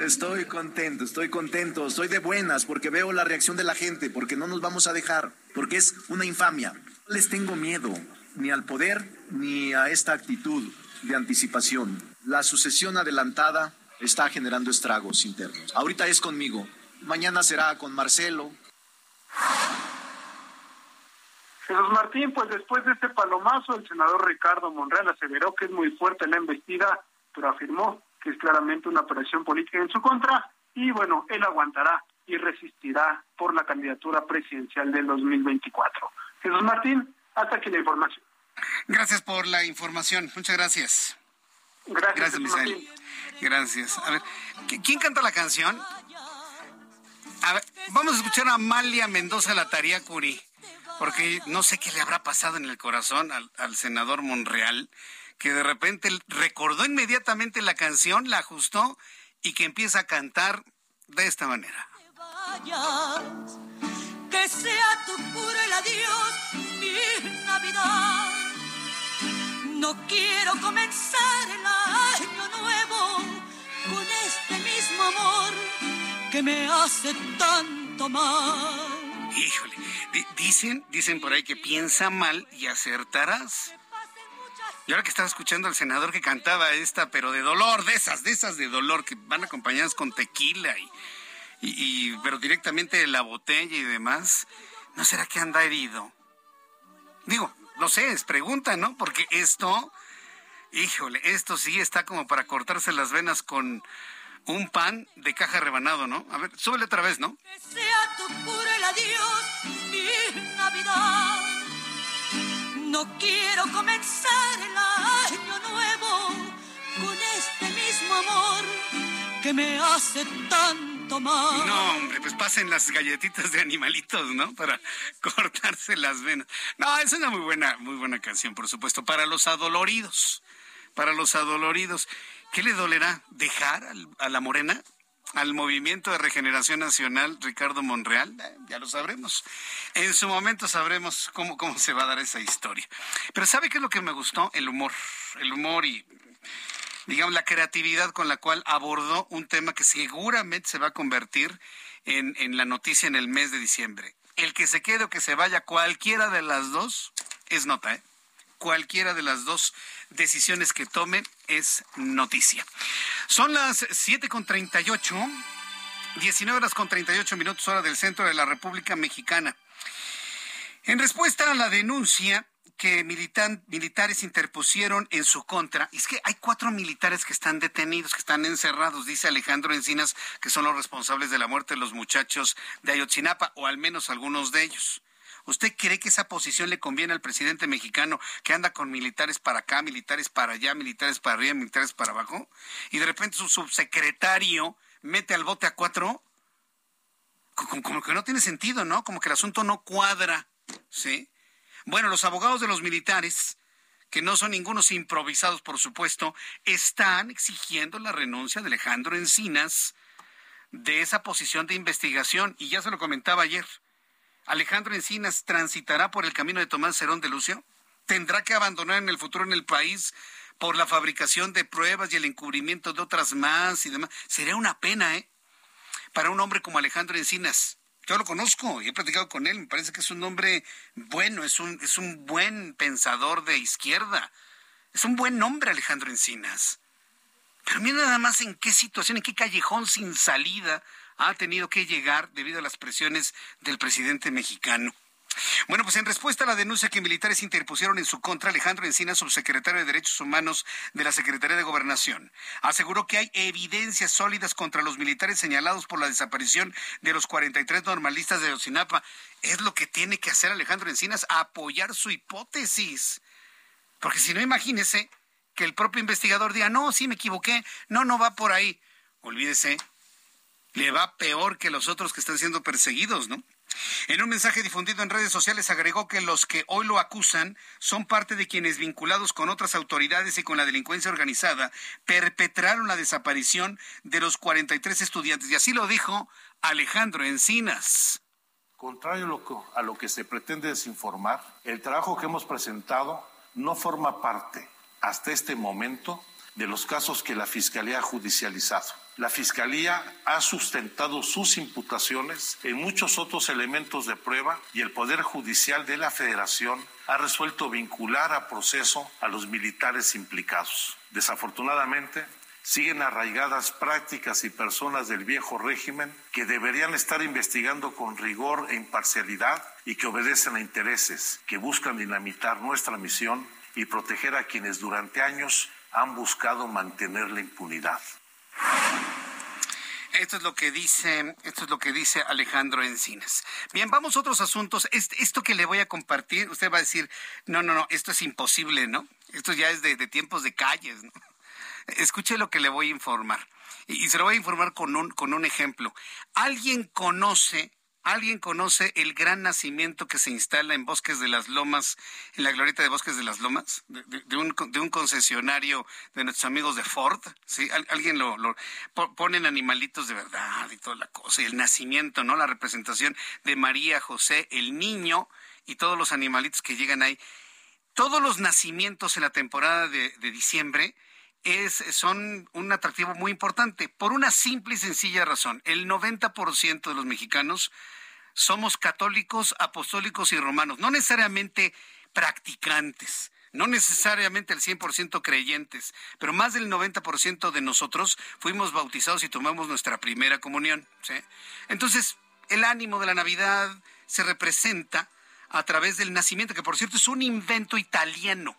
Estoy contento, estoy contento, estoy de buenas porque veo la reacción de la gente, porque no nos vamos a dejar, porque es una infamia. No les tengo miedo ni al poder ni a esta actitud de anticipación. La sucesión adelantada está generando estragos internos. Ahorita es conmigo, Mañana será con Marcelo. Jesús Martín, pues después de este palomazo, el senador Ricardo Monreal aseveró que es muy fuerte la embestida, pero afirmó que es claramente una operación política en su contra y bueno, él aguantará y resistirá por la candidatura presidencial del 2024. Jesús Martín, hasta aquí la información. Gracias por la información. Muchas gracias. Gracias, gracias Gracias. A ver, ¿quién canta la canción? Vamos a escuchar a Amalia Mendoza la Taría Curi, porque no sé qué le habrá pasado en el corazón al, senador Monreal, que de repente recordó inmediatamente la canción, la ajustó y que empieza a cantar de esta manera. Sea tu puro el adiós, mi Navidad. No quiero comenzar el año nuevo con este mismo amor que me hace tanto mal. Híjole, dicen, dicen por ahí que piensa mal y acertarás. Y ahora que estaba escuchando al senador que cantaba esta, pero de dolor, de esas, de esas de dolor, que van acompañadas con tequila y, y, pero directamente de la botella y demás, ¿no será que anda herido? Digo, no sé, es pregunta, ¿no? Porque esto, híjole, esto sí está como para cortarse las venas con un pan de caja rebanado, ¿no? A ver, súbele otra vez, ¿no? Que sea tu puro el adiós, mi Navidad. No quiero comenzar el año nuevo con este mismo amor que me hace tanto mal. No, hombre, pues pasen las galletitas de animalitos, ¿no? Para cortarse las venas. No, es una muy buena, muy buena canción, por supuesto, para los adoloridos. Para los adoloridos. ¿Qué le dolerá? ¿Dejar a la morena? ¿Al Movimiento de Regeneración Nacional, Ricardo Monreal? Eh, ya lo sabremos. En su momento sabremos cómo, cómo se va a dar esa historia. Pero ¿sabe qué es lo que me gustó? El humor. El humor y, digamos, la creatividad con la cual abordó un tema que seguramente se va a convertir en, en la noticia en el mes de diciembre. El que se quede o que se vaya, cualquiera de las dos, es nota, ¿eh? Cualquiera de las dos decisiones que tomen es noticia. Son las 7.38, 19 horas con 38 minutos hora del centro de la República Mexicana. En respuesta a la denuncia que militares interpusieron en su contra. Es que hay cuatro militares que están detenidos, que están encerrados, dice Alejandro Encinas, que son los responsables de la muerte de los muchachos de Ayotzinapa, o al menos algunos de ellos. ¿Usted cree que esa posición le conviene al presidente mexicano que anda con militares para acá, militares para allá, militares para arriba, militares para abajo? Y de repente su subsecretario mete al bote a cuatro. Como, que no tiene sentido, ¿no? Como que el asunto no cuadra, ¿sí? Bueno, los abogados de los militares, que no son ningunos improvisados, por supuesto, están exigiendo la renuncia de Alejandro Encinas de esa posición de investigación. Y ya se lo comentaba ayer. Alejandro Encinas transitará por el camino de Tomás Cerón de Lucio? ¿Tendrá que abandonar en el futuro en el país por la fabricación de pruebas y el encubrimiento de otras más y demás? Sería una pena, ¿eh? Para un hombre como Alejandro Encinas. Yo lo conozco y he platicado con él. Me parece que es un hombre bueno, es un, es un buen pensador de izquierda. Es un buen hombre, Alejandro Encinas. Pero mira nada más en qué situación, en qué callejón sin salida ha tenido que llegar debido a las presiones del presidente mexicano. Bueno, pues en respuesta a la denuncia que militares interpusieron en su contra, Alejandro Encina, subsecretario de Derechos Humanos de la Secretaría de Gobernación, aseguró que hay evidencias sólidas contra los militares señalados por la desaparición de los 43 normalistas de Ocinapa. Es lo que tiene que hacer Alejandro Encinas, apoyar su hipótesis. Porque si no, imagínese que el propio investigador diga, no, sí me equivoqué, no, no va por ahí. Olvídese, le va peor que los otros que están siendo perseguidos, ¿no? En un mensaje difundido en redes sociales agregó que los que hoy lo acusan son parte de quienes vinculados con otras autoridades y con la delincuencia organizada perpetraron la desaparición de los 43 estudiantes. Y así lo dijo Alejandro Encinas. Contrario a lo que se pretende desinformar, el trabajo que hemos presentado no forma parte hasta este momento de los casos que la Fiscalía ha judicializado. La Fiscalía ha sustentado sus imputaciones en muchos otros elementos de prueba y el Poder Judicial de la Federación ha resuelto vincular a proceso a los militares implicados. Desafortunadamente, siguen arraigadas prácticas y personas del viejo régimen que deberían estar investigando con rigor e imparcialidad y que obedecen a intereses que buscan dinamitar nuestra misión y proteger a quienes durante años han buscado mantener la impunidad. Esto es lo que dice, esto es lo que dice Alejandro Encinas. Bien, vamos a otros asuntos. esto que le voy a compartir, usted va a decir, no, no, no, esto es imposible, ¿no? Esto ya es de, tiempos de calles. Escuche lo que le voy a informar. Y, y, se lo voy a informar con un, con un ejemplo. ¿Alguien conoce ¿Alguien conoce el gran nacimiento que se instala en Bosques de las Lomas, en la glorieta de Bosques de las Lomas, de, un, concesionario de nuestros amigos de Ford? ¿sí? Alguien lo, lo, ponen animalitos de verdad y toda la cosa, y el nacimiento, ¿no? La representación de María José, el niño y todos los animalitos que llegan ahí. Todos los nacimientos en la temporada de, de diciembre son un atractivo muy importante por una simple y sencilla razón. El 90% de los mexicanos somos católicos, apostólicos y romanos, no necesariamente practicantes, no necesariamente el 100% creyentes, pero más del 90% de nosotros fuimos bautizados y tomamos nuestra primera comunión. Entonces, el ánimo de la Navidad se representa a través del nacimiento, que por cierto es un invento italiano.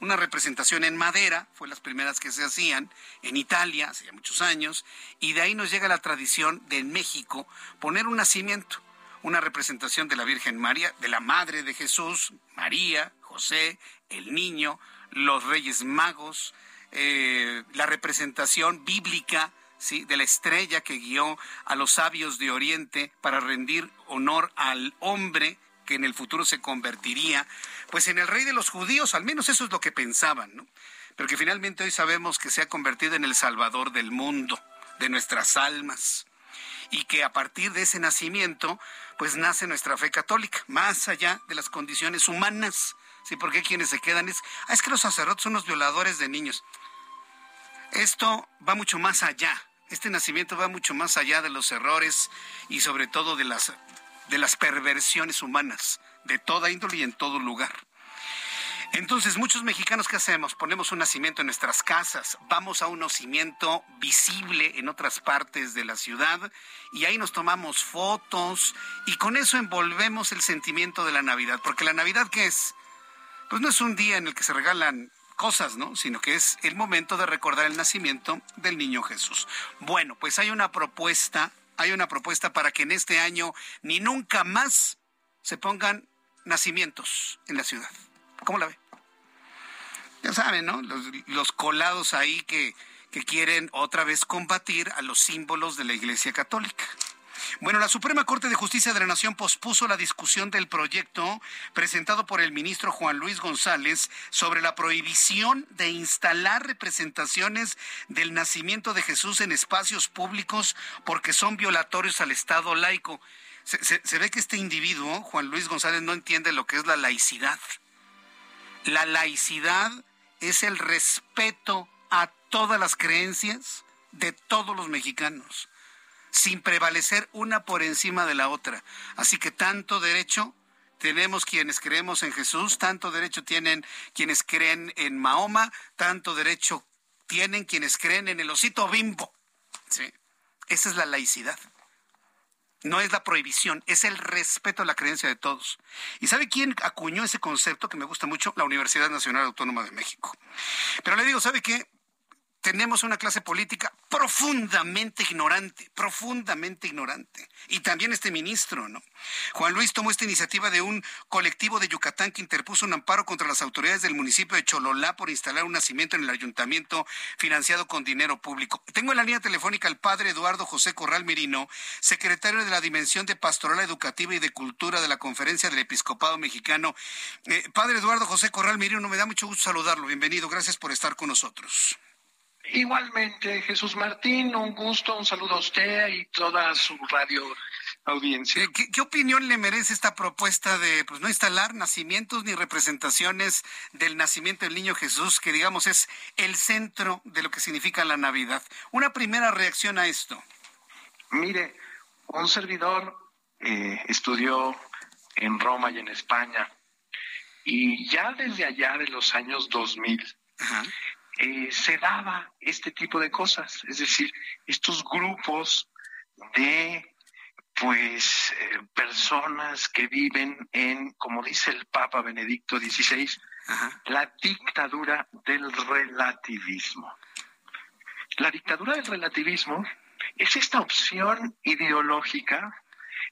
Una representación en madera, fue las primeras que se hacían en Italia hace ya muchos años, y de ahí nos llega la tradición de México poner un nacimiento, una representación de la Virgen María, de la Madre de Jesús, María, José, el niño, los Reyes Magos, eh, la representación bíblica ¿sí? de la estrella que guió a los sabios de Oriente para rendir honor al hombre que en el futuro se convertiría, pues en el rey de los judíos, al menos eso es lo que pensaban, ¿no? Pero que finalmente hoy sabemos que se ha convertido en el salvador del mundo, de nuestras almas, y que a partir de ese nacimiento, pues nace nuestra fe católica, más allá de las condiciones humanas, ¿sí? Porque quienes se quedan es, ah, es que los sacerdotes son los violadores de niños. Esto va mucho más allá. Este nacimiento va mucho más allá de los errores y sobre todo de las de las perversiones humanas, de toda índole y en todo lugar. Entonces, muchos mexicanos, ¿qué hacemos? Ponemos un nacimiento en nuestras casas, vamos a un nacimiento visible en otras partes de la ciudad y ahí nos tomamos fotos y con eso envolvemos el sentimiento de la Navidad. Porque la Navidad, ¿qué es? Pues no es un día en el que se regalan cosas, ¿no? Sino que es el momento de recordar el nacimiento del niño Jesús. Bueno, pues hay una propuesta hay una propuesta para que en este año ni nunca más se pongan nacimientos en la ciudad. ¿Cómo la ve? Ya saben, ¿no? Los, colados ahí que, que quieren otra vez combatir a los símbolos de la Iglesia Católica. Bueno, la Suprema Corte de Justicia de la Nación pospuso la discusión del proyecto presentado por el ministro Juan Luis González sobre la prohibición de instalar representaciones del nacimiento de Jesús en espacios públicos porque son violatorios al Estado laico. Se, ve que este individuo, Juan Luis González, no entiende lo que es la laicidad. La laicidad es el respeto a todas las creencias de todos los mexicanos sin prevalecer una por encima de la otra. Así que tanto derecho tenemos quienes creemos en Jesús, tanto derecho tienen quienes creen en Mahoma, tanto derecho tienen quienes creen en el osito bimbo. ¿Sí? Esa es la laicidad. No es la prohibición, es el respeto a la creencia de todos. ¿Y sabe quién acuñó ese concepto que me gusta mucho? La Universidad Nacional Autónoma de México. Pero le digo, ¿sabe qué? Tenemos una clase política profundamente ignorante, profundamente ignorante. Y también este ministro, ¿no? Juan Luis tomó esta iniciativa de un colectivo de Yucatán que interpuso un amparo contra las autoridades del municipio de Chololá por instalar un nacimiento en el ayuntamiento financiado con dinero público. Tengo en la línea telefónica al padre Eduardo José Corral Merino, secretario de la Dimensión de Pastoral Educativa y de Cultura de la Conferencia del Episcopado Mexicano. Eh, padre Eduardo José Corral Merino, me da mucho gusto saludarlo. Bienvenido, gracias por estar con nosotros. Igualmente, Jesús Martín, un gusto, un saludo a usted y toda su radio audiencia. ¿Qué, opinión le merece esta propuesta de pues, no instalar nacimientos ni representaciones del nacimiento del niño Jesús, que digamos es el centro de lo que significa la Navidad? Una primera reacción a esto. Mire, un servidor eh, estudió en Roma y en España, y ya desde allá de los años 2000, Ajá. Eh, se daba este tipo de cosas, es decir, estos grupos de pues eh, personas que viven en, como dice el Papa Benedicto XVI, la dictadura del relativismo. La dictadura del relativismo es esta opción ideológica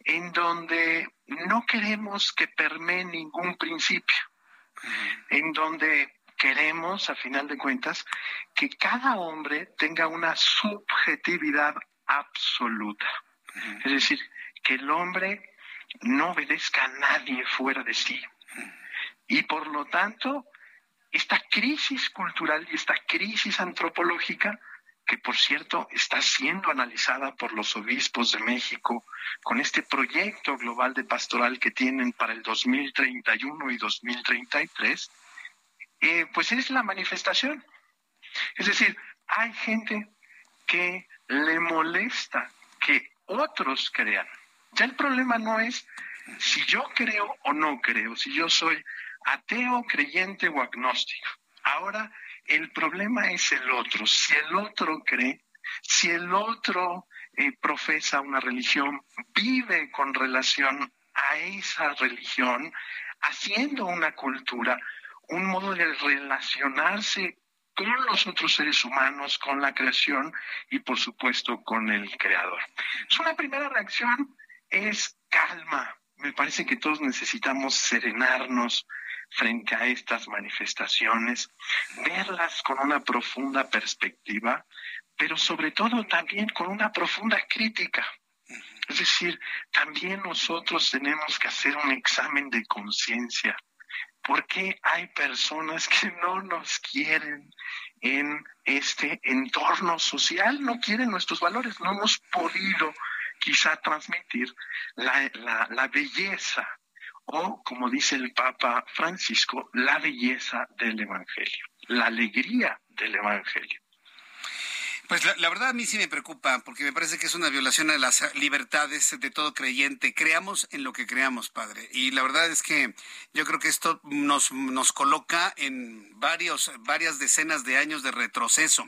en donde no queremos que permee ningún principio, en donde queremos, a final de cuentas, que cada hombre tenga una subjetividad absoluta. Es decir, que el hombre no obedezca a nadie fuera de sí. Y por lo tanto, esta crisis cultural y esta crisis antropológica, que por cierto está siendo analizada por los obispos de México con este proyecto global de pastoral que tienen para el 2031 y 2033, eh, pues es la manifestación. Es decir, hay gente que le molesta que otros crean. Ya el problema no es si yo creo o no creo, si yo soy ateo, creyente o agnóstico. Ahora el problema es el otro. Si el otro cree, si el otro eh, profesa una religión, vive con relación a esa religión, haciendo una cultura, un modo de relacionarse con los otros seres humanos, con la creación y por supuesto con el creador. Es una primera reacción es calma. Me parece que todos necesitamos serenarnos frente a estas manifestaciones, verlas con una profunda perspectiva, pero sobre todo también con una profunda crítica. Es decir, también nosotros tenemos que hacer un examen de conciencia. ¿Por qué hay personas que no nos quieren en este entorno social? No quieren nuestros valores, no hemos podido quizá transmitir la, la belleza o, como dice el Papa Francisco, la belleza del Evangelio, la alegría del Evangelio. Pues la, verdad a mí sí me preocupa, porque me parece que es una violación a las libertades de todo creyente. Creamos en lo que creamos, Padre. Y la verdad es que yo creo que esto nos, nos coloca en varios, varias decenas de años de retroceso.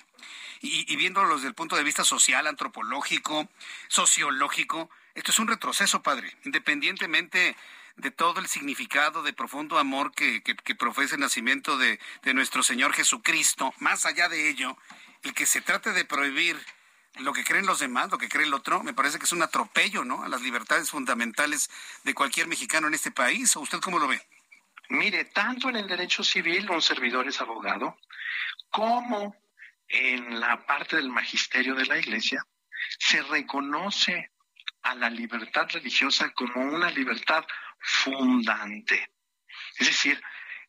Y, y viéndolo desde el punto de vista social, antropológico, sociológico, esto es un retroceso, Padre. Independientemente de todo el significado de profundo amor que, que, profesa el nacimiento de, de nuestro Señor Jesucristo, más allá de ello, el que se trate de prohibir lo que creen los demás, lo que cree el otro, me parece que es un atropello, ¿no? A las libertades fundamentales de cualquier mexicano en este país. ¿O usted cómo lo ve? Mire, tanto en el derecho civil, un servidor es abogado, como en la parte del magisterio de la iglesia, se reconoce a la libertad religiosa como una libertad fundante. Es decir,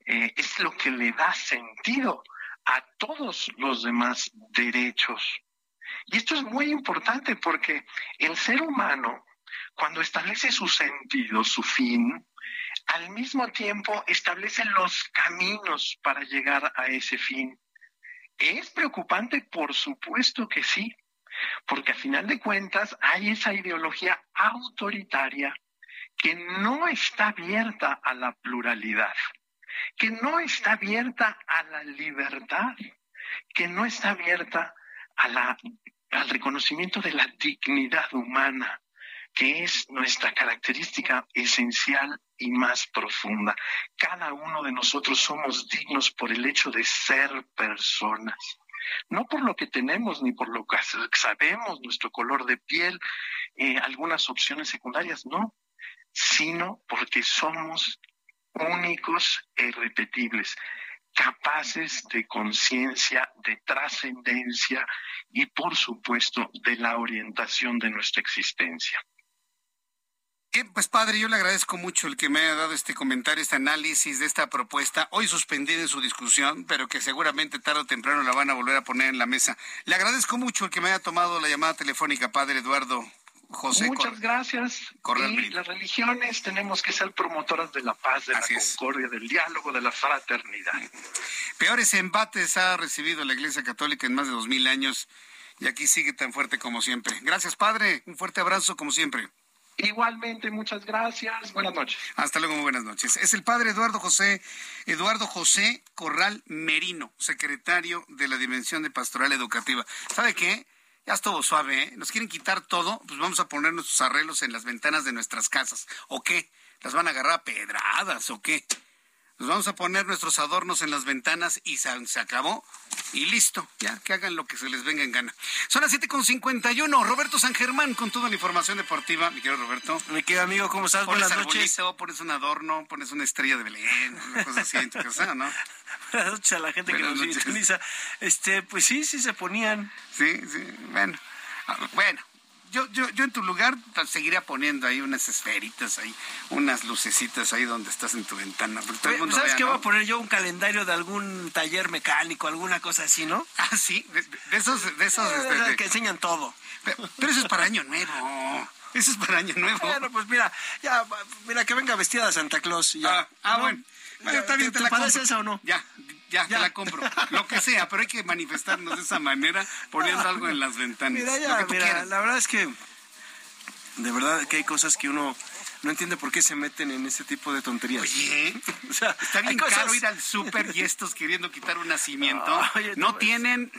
eh, es lo que le da sentido a todos los demás derechos. Y esto es muy importante porque el ser humano, cuando establece su sentido, su fin, al mismo tiempo establece los caminos para llegar a ese fin. ¿Es preocupante? Por supuesto que sí, porque a final de cuentas hay esa ideología autoritaria que no está abierta a la pluralidad, que no está abierta a la libertad, que no está abierta a la, al reconocimiento de la dignidad humana, que es nuestra característica esencial y más profunda. Cada uno de nosotros somos dignos por el hecho de ser personas no por lo que tenemos ni por lo que sabemos, nuestro color de piel, eh, algunas opciones secundarias, no, sino porque somos únicos e irrepetibles, capaces de conciencia, de trascendencia y, por supuesto, de la orientación de nuestra existencia pues padre, yo le agradezco mucho el que me haya dado este comentario, este análisis de esta propuesta, hoy suspendida en su discusión, pero que seguramente tarde o temprano la van a volver a poner en la mesa. Le agradezco mucho el que me haya tomado la llamada telefónica, padre Eduardo José. Muchas gracias. y las religiones tenemos que ser promotoras de la paz, de la concordia, del diálogo, de la fraternidad. Peores embates ha recibido la Iglesia Católica en más de dos mil años y aquí sigue tan fuerte como siempre. Gracias, padre. Un fuerte abrazo como siempre. Igualmente, muchas gracias. Buenas noches. Hasta luego, muy buenas noches. Es el padre Eduardo José, Eduardo José Corral Merino, secretario de la Dimensión de Pastoral Educativa. ¿Sabe qué? Ya estuvo suave, ¿eh? Nos quieren quitar todo, pues vamos a poner nuestros arreglos en las ventanas de nuestras casas. ¿O qué? ¿Las van a agarrar a pedradas o qué? Nos vamos a poner nuestros adornos en las ventanas y se, acabó. Y listo, ya que hagan lo que se les venga en gana. Son las 7.51. Roberto San Germán con toda la información deportiva. Mi querido Roberto. Mi querido amigo, ¿cómo estás? Buenas noches. pones un adorno, pones una estrella de Belén, una cosa así en tu casa, ¿no? Buenas noches a la gente que nos sintoniza. Este, pues sí, sí se ponían. Sí, sí, bueno. Ah, bueno, yo, yo, yo en tu lugar seguiría poniendo ahí unas esferitas ahí, unas lucecitas ahí donde estás en tu ventana. ¿Sabes qué voy a poner yo? Un calendario de algún taller mecánico, alguna cosa así, ¿no? Ah, sí, de, esos, de esos. Este, que enseñan todo. Pero, eso es para año nuevo. Eso es para año nuevo. Bueno, pues mira, ya, mira que venga vestida de Santa Claus. Ya, ah, ah bueno. ¿Te, te, parece esa o no? Ya, ya, ya, la compro. Lo que sea, pero hay que manifestarnos de esa manera poniendo algo en las ventanas. Mira, ya, mira, la verdad es que de verdad que hay cosas que uno no entiende por qué se meten en ese tipo de tonterías. Oye, o sea, está bien cosas- caro ir al súper y estos queriendo quitar un nacimiento. Oye, no tú- tienen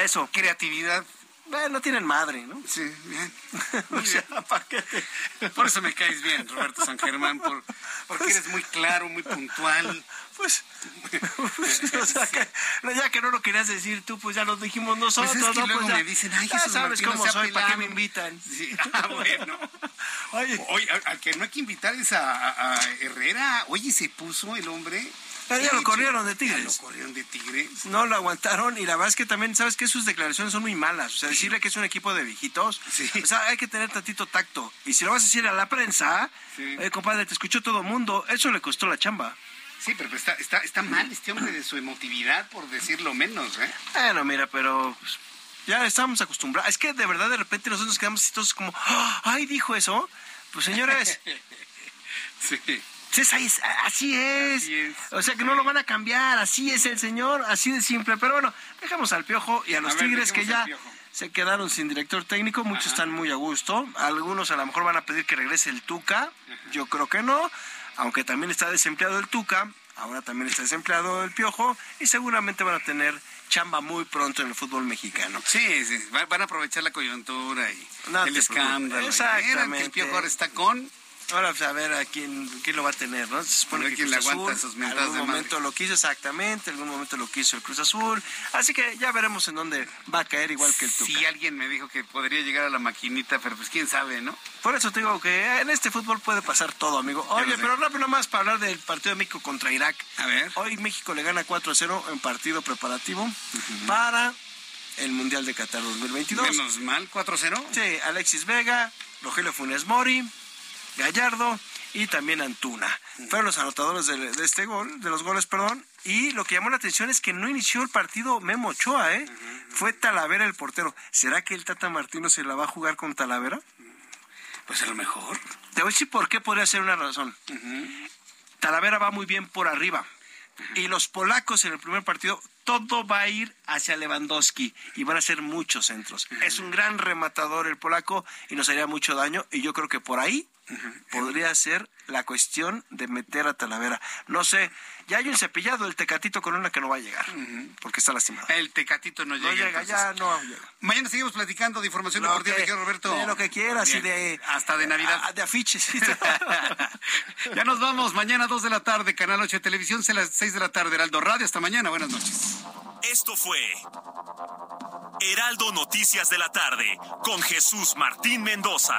eso. creatividad. Eh, no tienen madre, ¿no? Sí, bien. o sea, ¿para qué te- Por eso me caes bien, Roberto San Germán, por, porque eres muy claro, muy puntual. Pues, o sea, que, ya que no lo querías decir tú, pues ya lo dijimos nosotros, Pues es que ¿no? luego Pues ya- me dicen, ay, ya sabes Martín, cómo soy, ¿para qué me invitan? Sí, ah, bueno. Oye, Oye, al- que no hay que invitar es a, a- a Herrera. Oye, se puso el hombre. Ya, ya lo corrieron de Ya Tigres. lo corrieron de Tigres. no lo aguantaron y la verdad es que también, ¿sabes que Sus declaraciones son muy malas. O sea, decirle que es un equipo de viejitos, o sea, hay que tener tantito tacto. Y si lo vas a decir a la prensa, Sí. eh, compadre, te escuchó todo el mundo, eso le costó la chamba. Sí, pero está, está, está mal este hombre de su emotividad, por decirlo menos, ¿eh? Bueno, mira, pero pues, ya estamos acostumbrados. Es que de verdad de repente nosotros nos quedamos así todos como, "Ah, ay, dijo eso. Pues señores, Sí. Sí, es así es. Así es. O sea que no lo van a cambiar, así es el señor, así de simple. Pero bueno, dejamos al Piojo y a los A ver, Tigres que ya se quedaron sin director técnico. Muchos están muy a gusto. Algunos a lo mejor van a pedir que regrese el Tuca. Yo creo que no. Aunque también está desempleado el Tuca. Ahora también está desempleado el Piojo. Y seguramente van a tener chamba muy pronto en el fútbol mexicano. Sí, sí, va- van a aprovechar la coyuntura y No el escándalo. Y que el Exactamente. Piojo ahora está con... Ahora pues, a ver a quién, quién lo va a tener, ¿no? Se supone que quién Cruz le aguanta esas mentadas algún de madre. momento lo quiso exactamente, algún momento lo quiso el Cruz Azul. Así que ya veremos en dónde va a caer igual que el Tuca. Si alguien me dijo que podría llegar a la maquinita, pero pues quién sabe, ¿no? Por eso te digo que en este fútbol puede pasar todo, amigo. Oye, pero rápido nomás para hablar del partido de México contra Irak. A ver. Hoy México le gana 4-0 en partido preparativo para el Mundial de Qatar 2022. Menos mal, 4-0. Sí, Alexis Vega, Rogelio Funes Mori, Gallardo y también Antuna. Fueron los anotadores de, de este gol, de los goles, perdón. Y lo que llamó la atención es que no inició el partido Memo Ochoa, ¿eh? Fue Talavera el portero. ¿Será que el Tata Martino se la va a jugar con Talavera? Pues a lo mejor. Te voy a decir por qué podría ser una razón. Talavera va muy bien por arriba. Y los polacos en el primer partido, todo va a ir hacia Lewandowski y van a ser muchos centros. Es un gran rematador el polaco y nos haría mucho daño. Y yo creo que por ahí podría ser la cuestión de meter a Talavera. No sé, ya hay un cepillado, el Tecatito Corona que no va a llegar porque está lastimado. El Tecatito no llega. No llega, ya no llega. Mañana seguimos platicando de información Lo deportiva, que- Roberto. de lo que quieras y de... Hasta de Navidad. De afiches. ya nos vamos. Mañana 2 de la tarde, Canal 8 de Televisión, a las 6 de la tarde, Heraldo Radio. Hasta mañana. Buenas noches. Esto fue Heraldo Noticias de la tarde con Jesús Martín Mendoza.